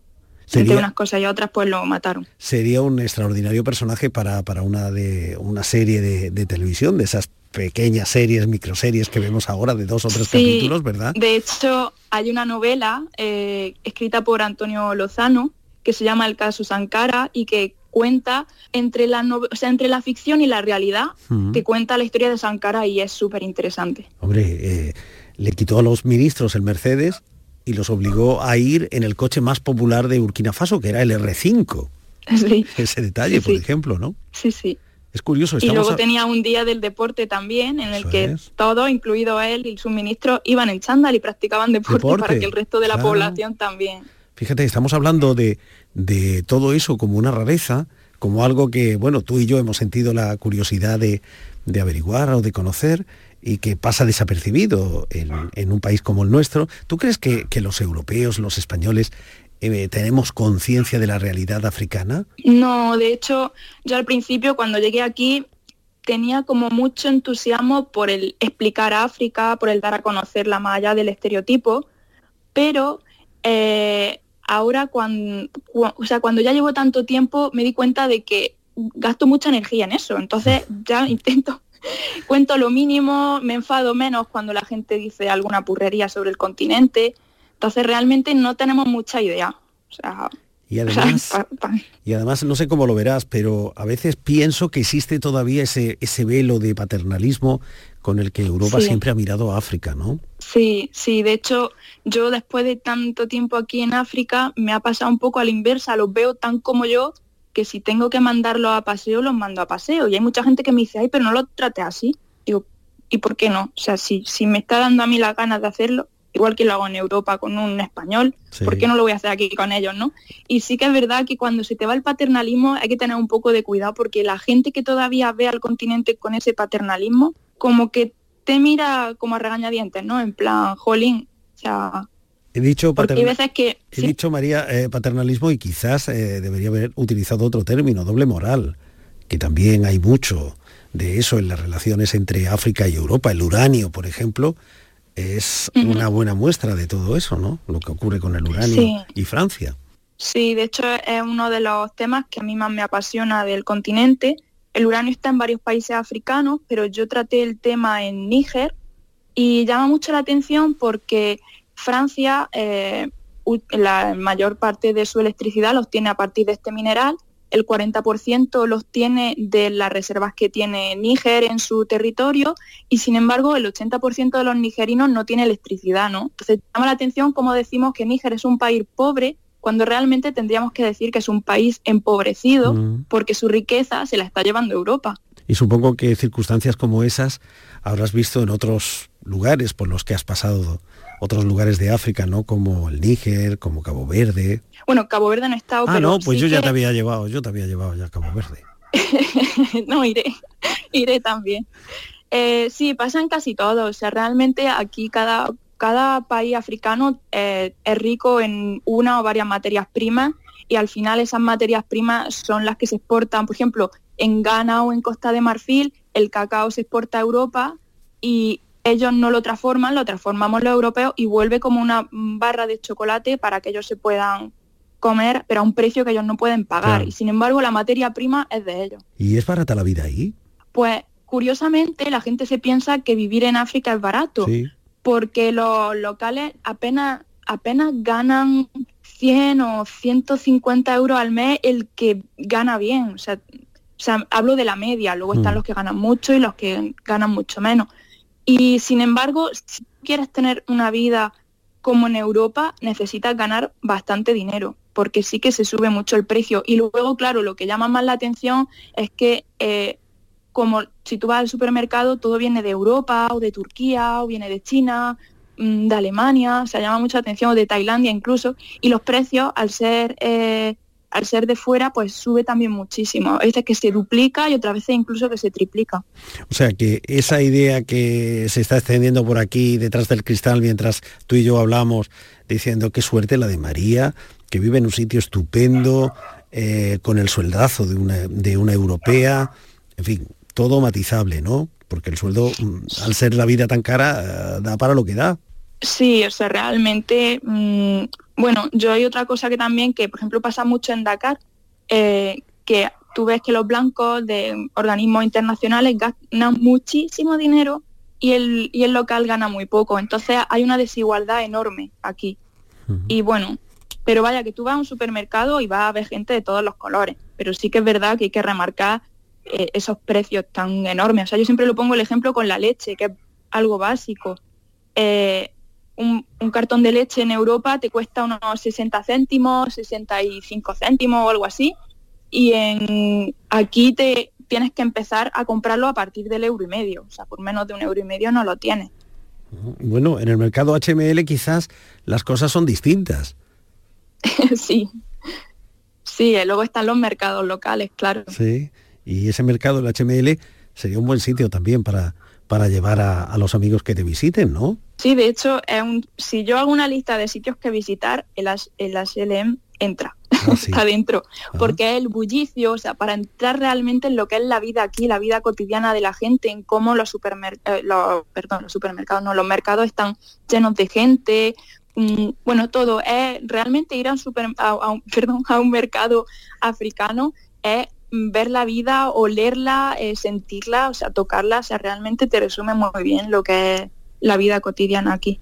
Speaker 20: entre
Speaker 13: Sería-
Speaker 20: unas cosas y otras pues lo mataron.
Speaker 13: Sería un extraordinario personaje para, para una, de, una serie de, de televisión, de esas pequeñas series, microseries que vemos ahora de dos o tres
Speaker 20: Sí,
Speaker 13: capítulos, ¿verdad?
Speaker 20: De hecho, hay una novela eh, escrita por Antonio Lozano que se llama El caso Sankara y que cuenta entre la, nove- o sea, entre la ficción y la realidad,
Speaker 13: Ujú.
Speaker 20: que cuenta la historia de Sankara y es súper interesante.
Speaker 13: Hombre, eh, le quitó a los ministros el Mercedes y los obligó a ir en el coche más popular de Burkina Faso, que era el R5.
Speaker 20: Sí,
Speaker 13: Ese detalle, por ejemplo, ¿no?
Speaker 20: sí, sí.
Speaker 13: Es curioso,
Speaker 20: Y luego
Speaker 13: a-
Speaker 20: tenía un día del deporte también, en el
Speaker 13: Eso
Speaker 20: que
Speaker 13: es.
Speaker 20: todos, incluido él y sus ministros, iban en chándal y practicaban deporte,
Speaker 13: Deporte,
Speaker 20: para que el resto de la
Speaker 13: claro.
Speaker 20: población también.
Speaker 13: Fíjate, estamos hablando de, de todo eso como una rareza, como algo que, bueno, tú y yo hemos sentido la curiosidad de, de averiguar o de conocer y que pasa desapercibido en, en un país como el nuestro. ¿Tú crees que, que los europeos, los españoles, eh, tenemos conciencia de la realidad africana?
Speaker 20: No, de hecho, yo al principio cuando llegué aquí tenía como mucho entusiasmo por el explicar África, por el dar a conocerla más allá del estereotipo, pero eh, ahora cuando, o sea, cuando ya llevo tanto tiempo me di cuenta de que gasto mucha energía en eso, entonces [LAUGHS] ya intento, cuento lo mínimo, me enfado menos cuando la gente dice alguna purrería sobre el continente, entonces realmente no tenemos mucha idea. O sea,
Speaker 13: y además, y además, no sé cómo lo verás, pero a veces pienso que existe todavía ese, ese velo de paternalismo con el que Europa
Speaker 20: Sí.
Speaker 13: siempre ha mirado a África, ¿no?
Speaker 20: Sí, sí, de hecho yo después de tanto tiempo aquí en África me ha pasado un poco a la inversa, los veo tan como yo que si tengo que mandarlos a paseo, los mando a paseo. Y hay mucha gente que me dice, ay, pero no lo trate así. Digo, ¿y por qué no? O sea, si, si me está dando a mí las ganas de hacerlo, igual que lo hago en Europa con un español,
Speaker 13: Sí.
Speaker 20: ¿por qué no lo voy a hacer aquí con ellos, no? Y sí que es verdad que cuando se te va el paternalismo hay que tener un poco de cuidado porque la gente que todavía ve al continente con ese paternalismo, como que te mira como a regañadientes, ¿no? En plan, jolín, o sea,
Speaker 13: He dicho, paterna-
Speaker 20: veces que...
Speaker 13: he dicho María, eh, paternalismo y quizás eh, debería haber utilizado otro término, doble moral, que también hay mucho de eso en las relaciones entre África y Europa. El uranio, por ejemplo, es una buena muestra de todo eso, ¿no? Lo que ocurre con el uranio
Speaker 20: Sí.
Speaker 13: y Francia.
Speaker 20: Sí, de hecho es uno de los temas que a mí más me apasiona del continente. El uranio está en varios países africanos, pero yo traté el tema en Níger y llama mucho la atención porque Francia eh, la mayor parte de su electricidad los tiene a partir de este mineral, el 40% los tiene de las reservas que tiene Níger en su territorio y sin embargo el 80% de los nigerinos no tiene electricidad, ¿no? Entonces llama la atención como decimos que Níger es un país pobre cuando realmente tendríamos que decir que es un país empobrecido
Speaker 13: Mm.
Speaker 20: porque su riqueza se la está llevando Europa.
Speaker 13: Y supongo que circunstancias como esas habrás visto en otros lugares por los que has pasado, otros lugares de África, ¿no? Como el Níger, como Cabo Verde.
Speaker 20: Bueno, Cabo Verde no he estado,
Speaker 13: Ah,
Speaker 20: pero
Speaker 13: no, pues
Speaker 20: sí
Speaker 13: yo ya
Speaker 20: que-
Speaker 13: te había llevado, yo te había llevado ya a Cabo Verde. [LAUGHS]
Speaker 20: no, iré, [LAUGHS] iré también. Eh, sí, pasa en casi todo. O sea, realmente aquí cada, cada país africano eh, es rico en una o varias materias primas y al final esas materias primas son las que se exportan. Por ejemplo, en Ghana o en Costa de Marfil el cacao se exporta a Europa y ellos no lo transforman, lo transformamos los europeos y vuelve como una barra de chocolate para que ellos se puedan comer, pero a un precio que ellos no pueden pagar.
Speaker 13: Claro.
Speaker 20: Y sin embargo, la materia prima es de ellos.
Speaker 13: ¿Y es barata la vida ahí?
Speaker 20: Pues curiosamente la gente se piensa que vivir en África es barato,
Speaker 13: Sí.
Speaker 20: porque los locales apenas, apenas ganan 100 o 150 euros al mes el que gana bien. O sea, o sea, hablo de la media, luego están
Speaker 22: Mm.
Speaker 20: los que ganan mucho y los que ganan mucho menos. Y sin embargo, si quieres tener una vida como en Europa, necesitas ganar bastante dinero, porque sí que se sube mucho el precio. Y luego, claro, lo que llama más la atención es que eh, como si tú vas al supermercado, todo viene de Europa o de Turquía o viene de China, mm, de Alemania, o sea, llama mucha atención, o de Tailandia incluso, y los precios al ser eh, al ser de fuera, pues sube también muchísimo. A veces que se duplica y otras veces incluso que se triplica.
Speaker 13: O sea que esa idea que se está extendiendo por aquí detrás del cristal mientras tú y yo hablamos, diciendo qué suerte la de María, que vive en un sitio estupendo, eh, con el sueldazo de una, de una europea, en fin, todo matizable, ¿no? Porque el sueldo, mm, al ser la vida tan cara, eh, da para lo que da.
Speaker 20: Sí, o sea, realmente, mm, bueno, yo hay otra cosa que también, que por ejemplo pasa mucho en Dakar, eh, que tú ves que los blancos de organismos internacionales ganan muchísimo dinero y el, y el local gana muy poco. Entonces hay una desigualdad enorme aquí. Y bueno, pero vaya, que tú vas a un supermercado y vas a ver gente de todos los colores, pero sí que es verdad que hay que remarcar eh, esos precios tan enormes. O sea, yo siempre lo pongo el ejemplo con la leche, que es algo básico. Eh, un, un cartón de leche en Europa te cuesta unos 60 céntimos, 65 céntimos o algo así, y en aquí te tienes que empezar a comprarlo a partir del euro y medio, o sea, por menos de un euro y medio no lo tienes.
Speaker 13: Bueno, en el mercado HML quizás las cosas son distintas. [LAUGHS]
Speaker 20: sí, sí, eh, luego están los mercados locales, claro.
Speaker 13: Sí. Y ese mercado, el HML, sería un buen sitio también para, para llevar a, a los amigos que te visiten, ¿no?
Speaker 20: Sí, de hecho, es un- si yo hago una lista de sitios que visitar, el, el HLM
Speaker 23: entra, [LAUGHS] está dentro, porque es el bullicio, o sea, para entrar realmente en lo que es la vida aquí, la vida cotidiana de la gente, en cómo los, supermer eh, los, perdón, los supermercados, no, los mercados están llenos de gente, mm, bueno, todo, es realmente ir a un, super, a, a un, [LAUGHS] perdón, a un mercado africano, es ver la vida, olerla, eh, sentirla, o sea, tocarla, o sea, realmente te resume muy bien lo que es la vida cotidiana aquí.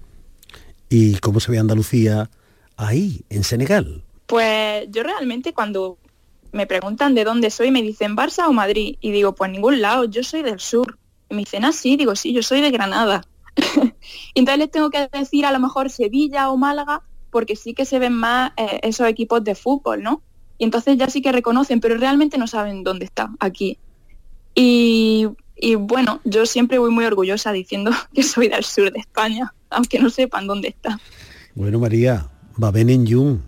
Speaker 13: ¿Y cómo se ve Andalucía ahí, en Senegal?
Speaker 23: Pues yo realmente cuando me preguntan de dónde soy, me dicen Barça o Madrid. Y digo, pues ningún lado, yo soy del sur. Y me dicen, ah, sí, digo, sí, yo soy de Granada. [LAUGHS] y entonces les tengo que decir a lo mejor Sevilla o Málaga, porque sí que se ven más eh, esos equipos de fútbol, ¿no? Y entonces ya sí que reconocen, pero realmente no saben dónde está, aquí. Y, y bueno, yo siempre voy muy orgullosa diciendo [LAUGHS] que soy del sur de España, aunque no sepan dónde está.
Speaker 13: Bueno, María, Baben en Yun.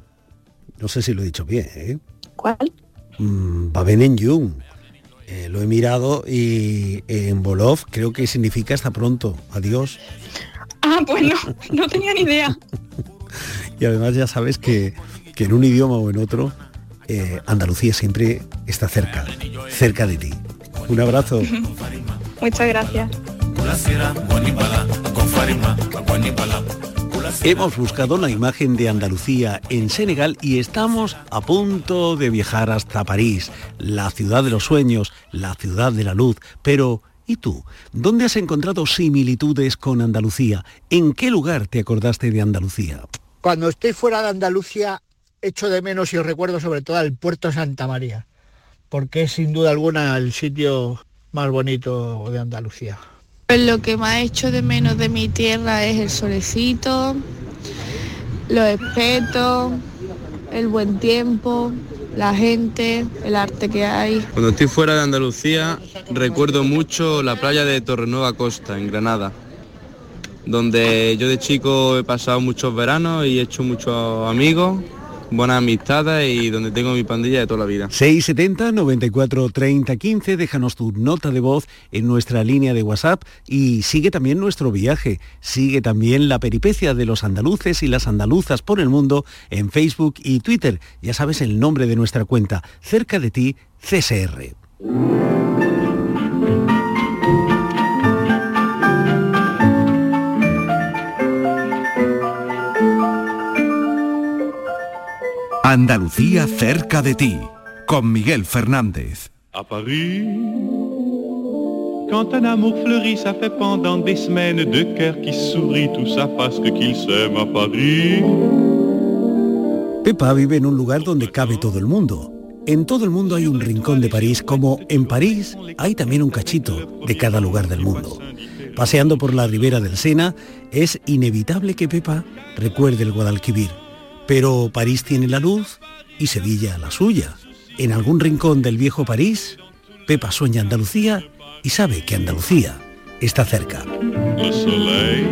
Speaker 13: No sé si lo he dicho bien, ¿eh?
Speaker 23: ¿Cuál?
Speaker 13: Mm, Baben en Yun. Eh, lo he mirado y en Bolov creo que significa hasta pronto. Adiós.
Speaker 23: Ah, pues no, [LAUGHS] no tenía ni idea. [LAUGHS]
Speaker 13: Y además ya sabes que, que en un idioma o en otro, eh, Andalucía siempre está cerca, cerca de ti. Un abrazo. [LAUGHS]
Speaker 23: Muchas gracias.
Speaker 13: Hemos buscado la imagen de Andalucía en Senegal y estamos a punto de viajar hasta París, la ciudad de los sueños, la ciudad de la luz. Pero, ¿y tú? ¿Dónde has encontrado similitudes con Andalucía? ¿En qué lugar te acordaste de Andalucía?
Speaker 24: Cuando estoy fuera de Andalucía, echo de menos y recuerdo sobre todo al puerto Santa María, porque es sin duda alguna el sitio más bonito de Andalucía.
Speaker 25: Pues lo que más echo de menos de mi tierra es el solecito, los espetos, el buen tiempo, la gente, el arte que hay.
Speaker 26: Cuando estoy fuera de Andalucía recuerdo mucho la playa de Torrenueva Costa, en Granada, donde yo de chico he pasado muchos veranos y he hecho muchos amigos, buenas amistades y donde tengo mi pandilla de toda la vida.
Speaker 13: 670 94 30 15, déjanos tu nota de voz en nuestra línea de WhatsApp y sigue también nuestro viaje, sigue también la peripecia de los andaluces y las andaluzas por el mundo en Facebook y Twitter. Ya sabes el nombre de nuestra cuenta, cerca de ti, CSR.
Speaker 1: Andalucía cerca de ti, con Miguel Fernández.
Speaker 27: À Paris, quand un amour fleurit, ça fait pendant des semaines deux cœurs qui sourient, tout ça parce que qu'ils s'aiment à Paris.
Speaker 13: Pepa vive en un lugar donde cabe todo el mundo. En todo el mundo hay un rincón de París, como en París hay también un cachito de cada lugar del mundo. Paseando por la ribera del Sena, es inevitable que Pepa recuerde el Guadalquivir. Pero París tiene la luz y Sevilla la suya. En algún rincón del viejo París, Pepa sueña Andalucía y sabe que Andalucía está cerca.
Speaker 27: Le soleil,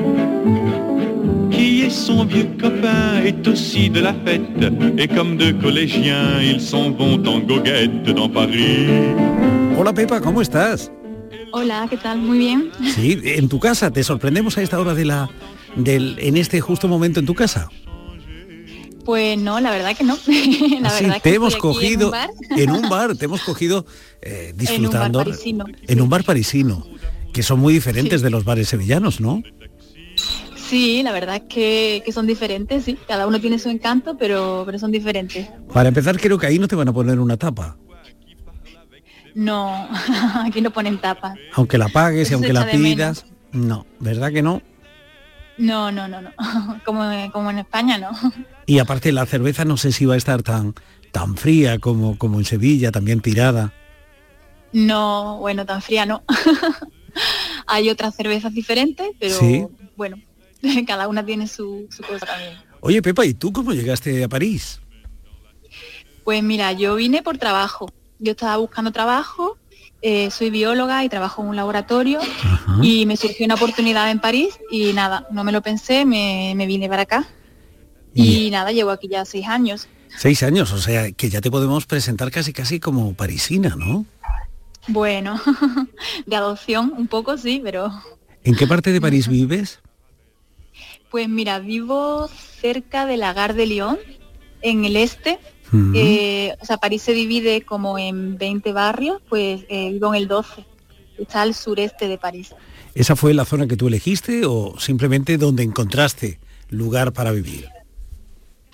Speaker 27: qui est son vieux copain, est aussi de la fête. Et comme deux collégiens, ils s'en vont en goguette dans Paris.
Speaker 13: Hola Pepa, ¿cómo estás?
Speaker 23: Hola, ¿qué tal? Muy bien.
Speaker 13: Sí, en tu casa, te sorprendemos a esta hora de la del en este justo momento en tu casa.
Speaker 23: Pues no, la verdad que no. [LAUGHS] la
Speaker 13: Así,
Speaker 23: verdad
Speaker 13: te
Speaker 23: que
Speaker 13: hemos cogido [LAUGHS]
Speaker 23: en un bar.
Speaker 13: en un bar, te hemos cogido eh, disfrutando en un bar parisino, que son muy diferentes de los bares sevillanos, ¿no?
Speaker 23: Sí, la verdad es que, que son diferentes, sí. Cada uno tiene su encanto, pero, pero son diferentes.
Speaker 13: Para empezar, creo que ahí no te van a poner una tapa,
Speaker 23: No, [LAUGHS] aquí no ponen tapas.
Speaker 13: aunque la pagues y aunque la pidas. No, ¿verdad que no?
Speaker 23: No, no, no, no. [LAUGHS] Como, como en España, no.
Speaker 13: Y aparte la cerveza no sé si va a estar tan tan fría como como en Sevilla, también tirada.
Speaker 23: No, bueno, tan fría no. [LAUGHS] Hay otras cervezas diferentes, pero
Speaker 13: Sí.
Speaker 23: bueno, [LAUGHS] cada una tiene su, su cosa también.
Speaker 13: Oye, Pepa, ¿y tú cómo llegaste a París?
Speaker 23: Pues mira, yo vine por trabajo. Yo estaba buscando trabajo, eh, soy bióloga y trabajo en un laboratorio y me surgió una oportunidad en París y nada, no me lo pensé, me, me vine para acá. Y nada, llevo aquí ya seis años.
Speaker 13: Seis años, o sea, que ya te podemos presentar casi casi como parisina, ¿no?
Speaker 23: Bueno, [LAUGHS] de adopción un poco, sí, pero
Speaker 13: ¿En qué parte de París [LAUGHS] vives?
Speaker 23: pues mira, vivo cerca de la Gare de Lyon, en el este. Eh, o sea, París se divide como en 20 barrios, pues eh, vivo en el 12. Está al sureste de París.
Speaker 13: ¿Esa fue la zona que tú elegiste o simplemente donde encontraste lugar para vivir?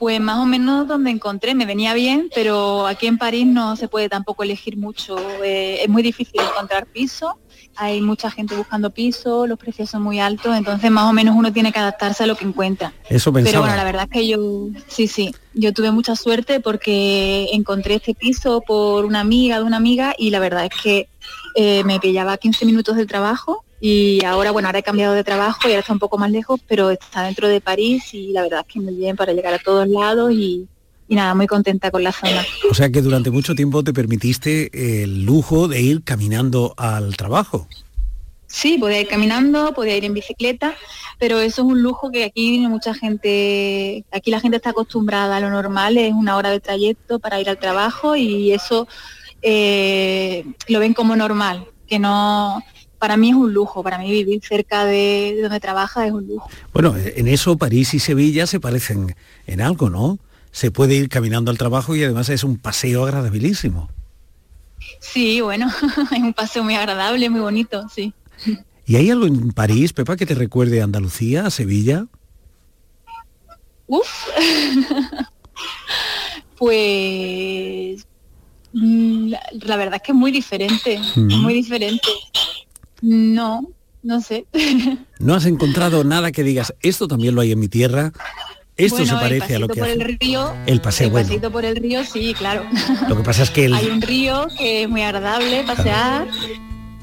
Speaker 23: Pues más o menos donde encontré, me venía bien, pero aquí en París no se puede tampoco elegir mucho. eh, es muy difícil encontrar piso, hay mucha gente buscando piso, los precios son muy altos, entonces más o menos uno tiene que adaptarse a lo que encuentra.
Speaker 13: Eso
Speaker 23: Pero
Speaker 13: pensaba.
Speaker 23: bueno, la verdad es que yo, sí, sí, yo tuve mucha suerte porque encontré este piso por una amiga de una amiga y la verdad es que eh, me pillaba 15 minutos del trabajo y ahora, bueno, ahora he cambiado de trabajo y ahora está un poco más lejos, pero está dentro de París y la verdad es que muy bien para llegar a todos lados y, y nada, muy contenta con la zona.
Speaker 13: O sea que durante mucho tiempo te permitiste el lujo de ir caminando al trabajo.
Speaker 23: Sí, podía ir caminando, podía ir en bicicleta, pero eso es un lujo que aquí mucha gente, aquí la gente está acostumbrada a lo normal, es una hora de trayecto para ir al trabajo y eso eh, lo ven como normal, que no, para mí es un lujo, para mí vivir cerca de, de donde trabaja es un lujo.
Speaker 13: Bueno, en eso París y Sevilla se parecen en algo, ¿no? Se puede ir caminando al trabajo y además es un paseo agradabilísimo.
Speaker 23: Sí, bueno, [LAUGHS] es un paseo muy agradable, muy bonito, sí.
Speaker 13: ¿Y hay algo en París, Pepa, que te recuerde a Andalucía, a Sevilla?
Speaker 23: Uf. [LAUGHS] pues mm, la, la verdad es que es muy diferente,
Speaker 13: Mm.
Speaker 23: muy diferente. No, no sé. [LAUGHS]
Speaker 13: ¿No has encontrado nada que digas, esto también lo hay en mi tierra? Esto
Speaker 23: Bueno,
Speaker 13: se parece a lo que
Speaker 23: por
Speaker 13: hace.
Speaker 23: el río.
Speaker 13: El paseo,
Speaker 23: el
Speaker 13: bueno.
Speaker 23: paseíto por el río, sí, claro.
Speaker 13: Lo que pasa es que el-
Speaker 23: Hay un río que es muy agradable pasear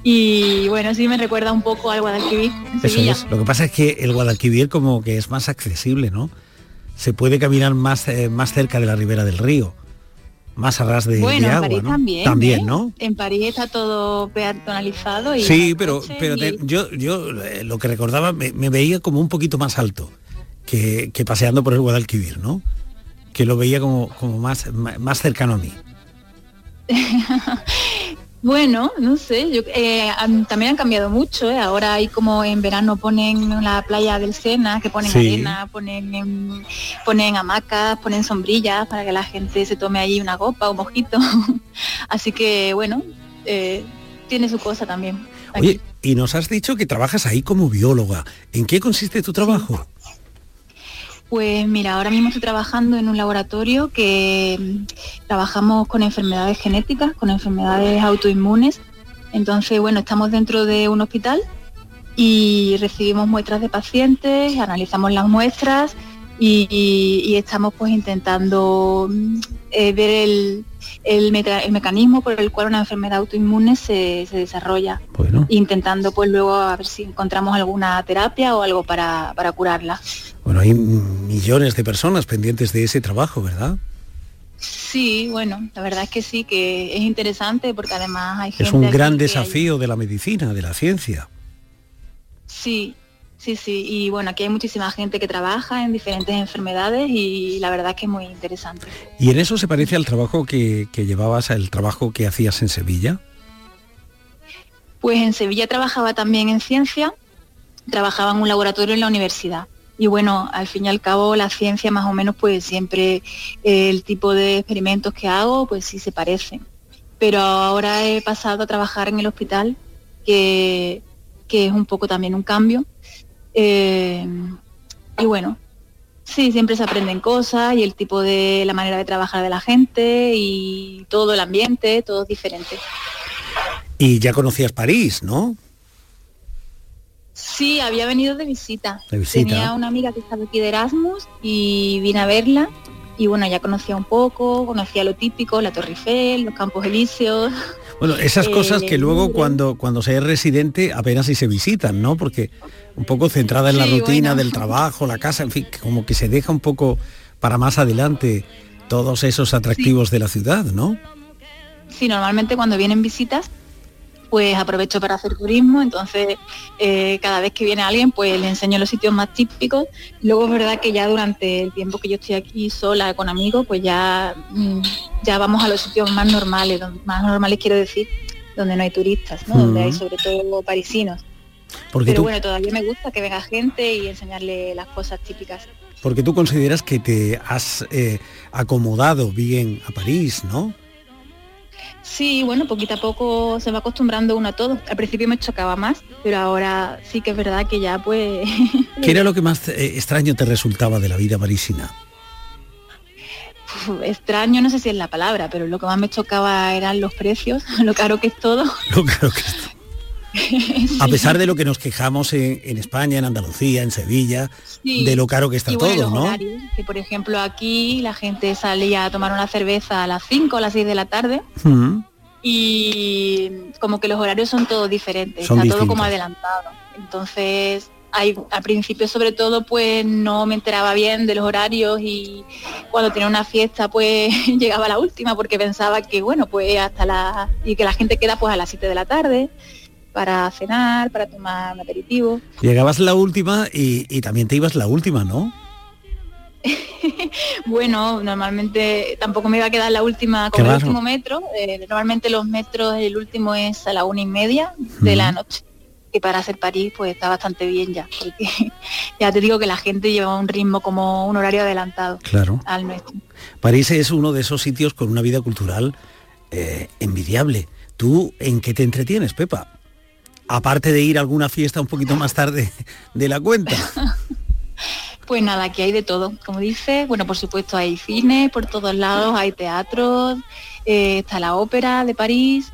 Speaker 23: y bueno, sí me recuerda un poco al Guadalquivir,
Speaker 13: Eso
Speaker 23: Sevilla.
Speaker 13: es. Lo que pasa es que el Guadalquivir como que es más accesible, ¿no? Se puede caminar más, eh, más cerca de la ribera del río, más a ras de, de
Speaker 23: Bueno, en
Speaker 13: agua,
Speaker 23: París
Speaker 13: ¿no?
Speaker 23: también.
Speaker 13: También,
Speaker 23: ¿eh?
Speaker 13: ¿no?
Speaker 23: En París está todo peatonalizado y
Speaker 13: Sí, pero, pero
Speaker 23: y-
Speaker 13: te- yo, yo eh, lo que recordaba me, me veía como un poquito más alto que, que paseando por el Guadalquivir, ¿no? Que lo veía como, como más, más cercano a mí. [LAUGHS]
Speaker 23: Bueno, no sé, yo, eh, también han cambiado mucho, ¿eh? ahora hay como en verano ponen la playa del Sena, que ponen
Speaker 13: Sí.
Speaker 23: arena, ponen, ponen hamacas, ponen sombrillas para que la gente se tome allí una copa o mojito. [LAUGHS] Así que bueno, eh, tiene su cosa también.
Speaker 13: Oye, y nos has dicho que trabajas ahí como bióloga. ¿En qué consiste tu trabajo?
Speaker 23: Pues mira, ahora mismo estoy trabajando en un laboratorio que mm, trabajamos con enfermedades genéticas, con enfermedades autoinmunes. Entonces, bueno, estamos dentro de un hospital y recibimos muestras de pacientes, analizamos las muestras y, y- y estamos pues intentando mm, eh, ver el, el meca- el mecanismo por el cual una enfermedad autoinmune se, se desarrolla.
Speaker 13: Bueno.
Speaker 23: Intentando pues luego a ver si encontramos alguna terapia o algo para, para curarla.
Speaker 13: Bueno, hay millones de personas pendientes de ese trabajo, ¿verdad?
Speaker 23: Sí, bueno, la verdad es que sí, que es interesante porque además hay gente...
Speaker 13: Es un gran desafío de la medicina, de la ciencia.
Speaker 23: Sí, sí, sí. Y bueno, aquí hay muchísima gente que trabaja en diferentes enfermedades y la verdad es que es muy interesante.
Speaker 13: ¿Y en eso se parece al trabajo que, que llevabas, al trabajo que hacías en Sevilla?
Speaker 23: Pues en Sevilla trabajaba también en ciencia, trabajaba en un laboratorio en la universidad. Y bueno, al fin y al cabo la ciencia más o menos pues siempre eh, el tipo de experimentos que hago pues sí se parecen. Pero ahora he pasado a trabajar en el hospital, que, que es un poco también un cambio. Eh, y bueno, sí, siempre se aprenden cosas y el tipo de la manera de trabajar de la gente y todo el ambiente, todo es diferente.
Speaker 13: Y ya conocías París, ¿no?
Speaker 23: Sí, había venido de visita.
Speaker 13: De visita.
Speaker 23: Tenía una amiga que estaba aquí de Erasmus y vine a verla. Y bueno, ya conocía un poco, conocía lo típico, la Torre Eiffel, los Campos Elíseos.
Speaker 13: Bueno, esas
Speaker 23: Eh,
Speaker 13: cosas que luego
Speaker 23: Louvre.
Speaker 13: cuando, cuando se es residente apenas si se visitan, ¿no? Porque un poco centrada en la
Speaker 23: Sí,
Speaker 13: rutina
Speaker 23: bueno.
Speaker 13: del trabajo, la casa, en fin, como que se deja un poco para más adelante todos esos atractivos de la ciudad, ¿no?
Speaker 23: Sí, normalmente cuando vienen visitas, pues aprovecho para hacer turismo, entonces eh, cada vez que viene alguien, pues le enseño los sitios más típicos. Luego es verdad que ya durante el tiempo que yo estoy aquí sola con amigos, pues ya, mm, ya vamos a los sitios más normales, más normales quiero decir, donde no hay turistas, ¿no? Donde hay sobre todo parisinos.
Speaker 13: Porque
Speaker 23: Pero
Speaker 13: tú,
Speaker 23: bueno, todavía me gusta que venga gente y enseñarle las cosas típicas.
Speaker 13: porque tú consideras que te has eh, acomodado bien a París, ¿no?
Speaker 23: Sí, bueno, poquito a poco se va acostumbrando uno a todo. Al principio me chocaba más, pero ahora sí que es verdad que ya pues... [LAUGHS]
Speaker 13: ¿Qué era lo que más eh, extraño te resultaba de la vida parisina?
Speaker 23: uf, extraño, no sé si es la palabra, pero lo que más me chocaba eran los precios, [LAUGHS] lo caro que es todo.
Speaker 13: Lo claro que [LAUGHS] A pesar de lo que nos quejamos en, en España, en Andalucía, en Sevilla,
Speaker 23: Sí.
Speaker 13: de lo caro que está
Speaker 23: Y bueno,
Speaker 13: todo, ¿no?
Speaker 23: horarios, que por ejemplo aquí la gente salía a tomar una cerveza a las 5 o las 6 de la tarde
Speaker 13: Mm.
Speaker 23: y como que los horarios son todos diferentes,
Speaker 13: Son
Speaker 23: está todo como adelantado. Entonces, hay, al principio sobre todo pues no me enteraba bien de los horarios y cuando tenía una fiesta pues [LAUGHS] llegaba la última porque pensaba que bueno pues hasta la y que la gente queda pues a las 7 de la tarde para cenar, para tomar un aperitivo.
Speaker 13: Llegabas la última y, y también te ibas la última, ¿no? [LAUGHS]
Speaker 23: Bueno, normalmente tampoco me iba a quedar la última con el último metro. eh, normalmente los metros, el último es a la una y media de la noche. Que para hacer París pues está bastante bien ya. Porque [LAUGHS] ya te digo que la gente lleva un ritmo como un horario adelantado
Speaker 13: Claro.
Speaker 23: al nuestro.
Speaker 13: París es uno de esos sitios con una vida cultural eh, envidiable. ¿Tú en qué te entretienes, Pepa? Aparte de ir a alguna fiesta un poquito más tarde de la cuenta. [LAUGHS]
Speaker 23: Pues nada, aquí hay de todo. Como dices, bueno, por supuesto hay cine por todos lados, hay teatros, eh, está la ópera de París,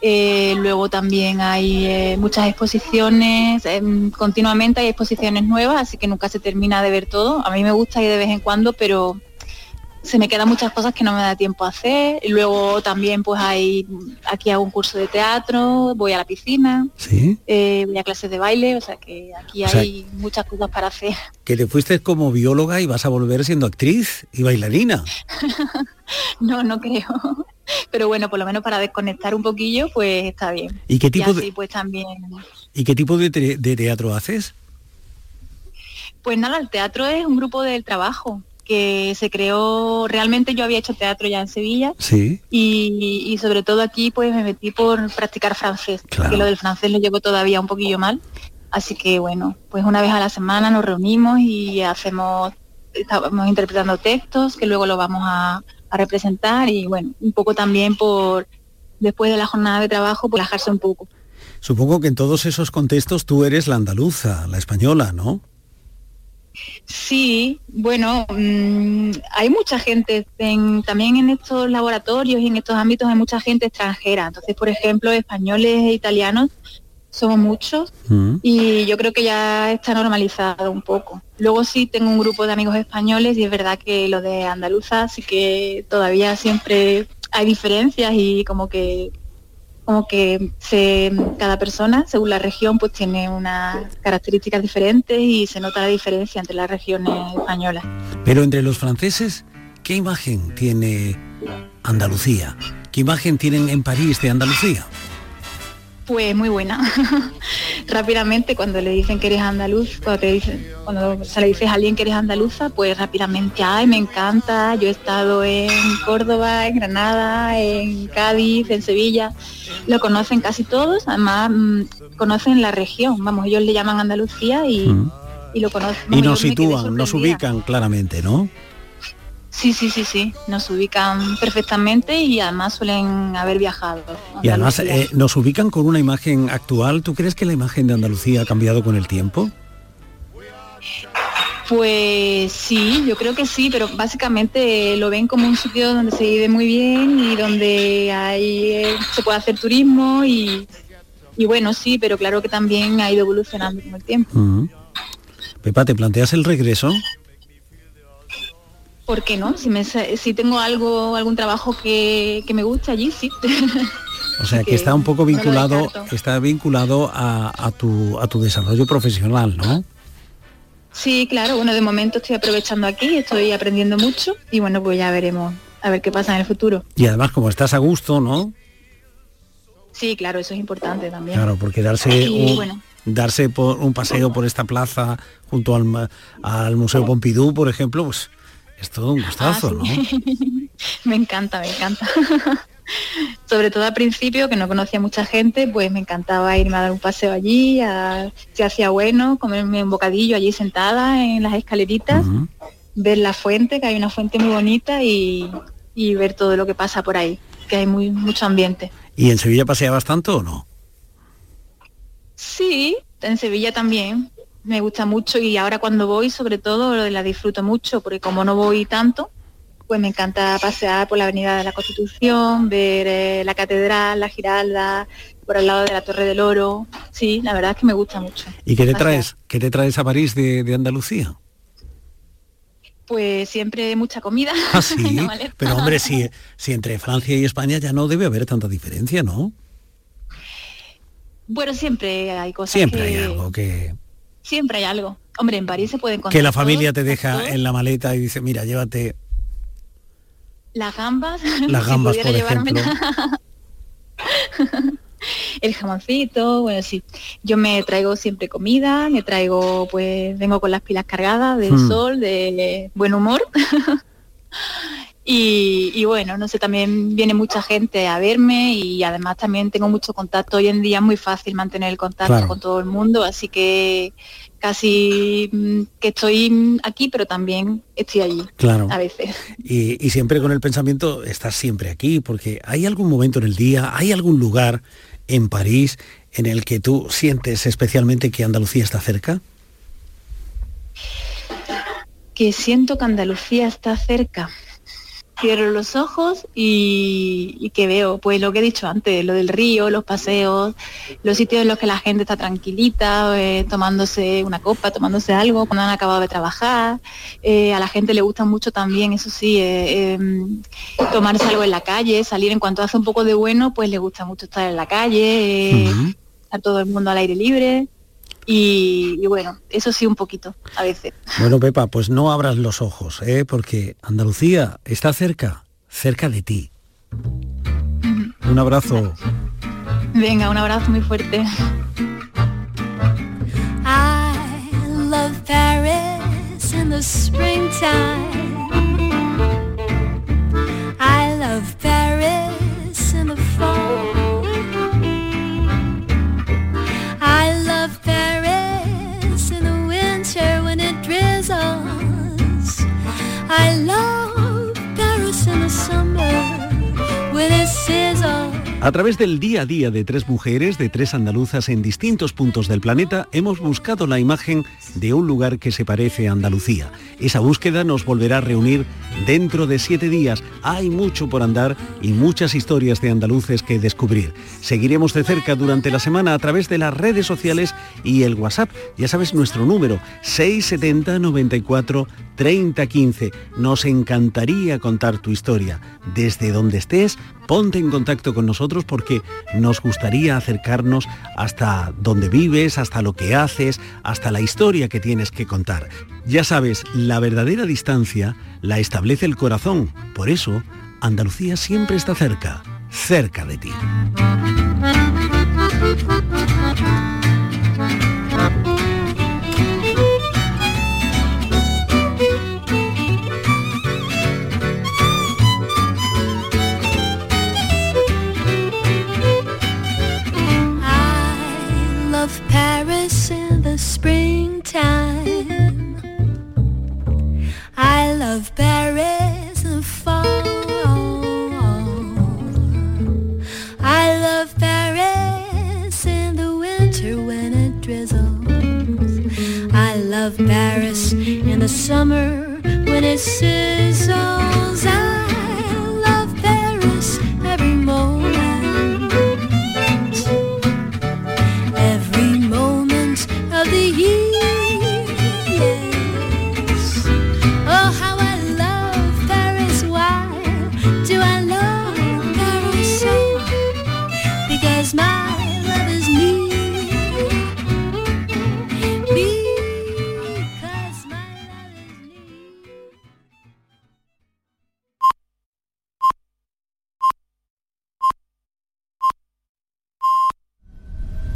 Speaker 23: eh, luego también hay eh, muchas exposiciones, em, continuamente hay exposiciones nuevas, así que nunca se termina de ver todo. A mí me gusta ir de vez en cuando, pero se me quedan muchas cosas que no me da tiempo a hacer. Y luego también pues hay, aquí hago un curso de teatro, voy a la piscina,
Speaker 13: Sí.
Speaker 23: eh, voy a clases de baile, o sea que aquí
Speaker 13: O sea-
Speaker 23: hay muchas cosas para hacer.
Speaker 13: Que te fuiste como bióloga y vas a volver siendo actriz y bailarina. [LAUGHS]
Speaker 23: No, no creo. Pero bueno, por lo menos para desconectar un poquillo, pues está bien.
Speaker 13: ¿Y qué tipo de-
Speaker 23: así, pues también.
Speaker 13: ¿Y qué tipo de, te- de teatro haces?
Speaker 23: Pues nada, el teatro es un grupo del trabajo que se creó, realmente yo había hecho teatro ya en Sevilla
Speaker 13: Sí.
Speaker 23: y, y sobre todo aquí pues me metí por practicar francés, que lo del francés lo llevo todavía un poquillo mal. Así que bueno, pues una vez a la semana nos reunimos y hacemos, estamos interpretando textos que luego lo vamos a, a representar y bueno, un poco también por después de la jornada de trabajo, pues relajarse un poco.
Speaker 13: Supongo que en todos esos contextos tú eres la andaluza, la española, ¿no?
Speaker 23: Sí, bueno, mm, hay mucha gente, en- también en estos laboratorios y en estos ámbitos hay mucha gente extranjera. Entonces, por ejemplo, españoles e italianos somos muchos y yo creo que ya está normalizado un poco. Luego sí tengo un grupo de amigos españoles y es verdad que lo de andaluza sí que todavía siempre hay diferencias y como que como que cada persona, según la región, pues tiene unas características diferentes y se nota la diferencia entre las regiones españolas.
Speaker 13: Pero entre los franceses, ¿qué imagen tiene Andalucía? ¿Qué imagen tienen en París de Andalucía?
Speaker 23: Pues muy buena. [LAUGHS] rápidamente cuando le dicen que eres andaluz, cuando, te dicen, cuando se le dices a alguien que eres andaluza, pues rápidamente, ay, me encanta, yo he estado en Córdoba, en Granada, en Cádiz, en Sevilla, lo conocen casi todos, además mm, conocen la región, vamos, ellos le llaman Andalucía y, y lo conocen.
Speaker 13: Y nos sitúan, nos ubican claramente, ¿no?
Speaker 23: Sí, sí, sí, sí, nos ubican perfectamente y además suelen haber viajado.
Speaker 13: Y además eh, nos ubican con una imagen actual. ¿Tú crees que la imagen de Andalucía ha cambiado con el tiempo?
Speaker 23: Pues sí, yo creo que sí, pero básicamente lo ven como un sitio donde se vive muy bien y donde hay, eh, se puede hacer turismo y, y bueno, sí, pero claro que también ha ido evolucionando con el tiempo.
Speaker 13: Pepa, ¿te planteas el regreso?
Speaker 23: ¿Por qué no? Si, me, si tengo algo, algún trabajo que, que me guste allí, sí.
Speaker 13: O sea, que
Speaker 23: que
Speaker 13: está un poco vinculado, está vinculado a, a tu, a tu desarrollo profesional, ¿no?
Speaker 23: sí, claro, bueno, de momento estoy aprovechando aquí, estoy aprendiendo mucho y bueno, pues ya veremos a ver qué pasa en el futuro.
Speaker 13: Y además, como estás a gusto, ¿no?
Speaker 23: Sí, claro, eso es importante también.
Speaker 13: Claro, porque darse
Speaker 23: Y,
Speaker 13: un,
Speaker 23: bueno.
Speaker 13: darse por un paseo por esta plaza junto al, al Museo Pompidou, por ejemplo, pues es todo un gustazo,
Speaker 23: Ah,
Speaker 13: ¿no? [LAUGHS]
Speaker 23: me encanta, me encanta. [LAUGHS] Sobre todo al principio, que no conocía mucha gente, pues me encantaba irme a dar un paseo allí, a, si hacía bueno, comerme un bocadillo allí sentada en las escaleritas, ver la fuente, que hay una fuente muy bonita y, y ver todo lo que pasa por ahí, que hay muy mucho ambiente.
Speaker 13: ¿Y en Sevilla paseabas tanto o no?
Speaker 23: Sí, en Sevilla también. Me gusta mucho y ahora cuando voy sobre todo la disfruto mucho porque como no voy tanto, pues me encanta pasear por la Avenida de la Constitución, ver eh, la Catedral, la Giralda, por al lado de la Torre del Oro. Sí, la verdad es que me gusta mucho.
Speaker 13: ¿Y qué te
Speaker 23: pasear.
Speaker 13: traes? ¿Qué te traes a París de, de Andalucía?
Speaker 23: Pues siempre mucha comida. [LAUGHS]
Speaker 13: Ah, sí. [LAUGHS] Pero hombre, si, si entre Francia y España ya no debe haber tanta diferencia, ¿no?
Speaker 23: Bueno, siempre hay cosas
Speaker 13: Siempre
Speaker 23: que...
Speaker 13: hay algo que,
Speaker 23: Siempre hay algo. Hombre, en París se puede encontrar
Speaker 13: que la
Speaker 23: todo,
Speaker 13: familia te deja en la maleta y dice, mira, llévate
Speaker 23: Las gambas.
Speaker 13: Las [LAUGHS]
Speaker 23: si
Speaker 13: gambas,
Speaker 23: pudiera
Speaker 13: por ejemplo. [LAUGHS]
Speaker 23: El jamoncito, bueno, sí. Yo me traigo siempre comida, me traigo, pues, vengo con las pilas cargadas del
Speaker 28: Hmm.
Speaker 23: sol, de buen humor. [LAUGHS] y, y bueno, no sé, también viene mucha gente a verme y además también tengo mucho contacto. Hoy en día es muy fácil mantener el contacto
Speaker 13: Claro.
Speaker 23: con todo el mundo, así que casi mm, que estoy aquí, pero también estoy allí.
Speaker 13: Claro.
Speaker 23: A veces.
Speaker 13: y, y siempre con el pensamiento, estás siempre aquí, porque hay algún momento en el día, hay algún lugar en París en el que tú sientes especialmente que Andalucía está cerca.
Speaker 23: que siento que Andalucía está cerca. Cierro los ojos y, y que veo, pues lo que he dicho antes, lo del río, los paseos, los sitios en los que la gente está tranquilita, eh, tomándose una copa, tomándose algo cuando han acabado de trabajar. Eh, a la gente le gusta mucho también, eso sí, eh, em, tomarse algo en la calle, salir en cuanto hace un poco de bueno, pues le gusta mucho estar en la calle, eh, a todo el mundo al aire libre. Y, y bueno, eso sí un poquito, a veces.
Speaker 13: Bueno, Pepa, pues no abras los ojos, ¿eh? porque Andalucía está cerca, cerca de ti. Un abrazo.
Speaker 23: Venga, un abrazo muy fuerte.
Speaker 28: I love Paris in the springtime. I love Paris I love Paris in the summer when it sizzles.
Speaker 13: A través del día a día de tres mujeres, de tres andaluzas en distintos puntos del planeta, hemos buscado la imagen de un lugar que se parece a Andalucía. Esa búsqueda nos volverá a reunir dentro de siete días. Hay mucho por andar y muchas historias de andaluces que descubrir. Seguiremos de cerca durante la semana a través de las redes sociales y el WhatsApp. Ya sabes nuestro número, 670 94 30 15. Nos encantaría contar tu historia. Desde donde estés, ponte en contacto con nosotros porque nos gustaría acercarnos hasta donde vives, hasta lo que haces, hasta la historia que tienes que contar. Ya sabes, la verdadera distancia la establece el corazón. Por eso, Andalucía siempre está cerca, cerca de ti.
Speaker 28: Springtime. I love Paris in the fall. I love Paris in the winter when it drizzles. I love Paris in the summer when it sizzles.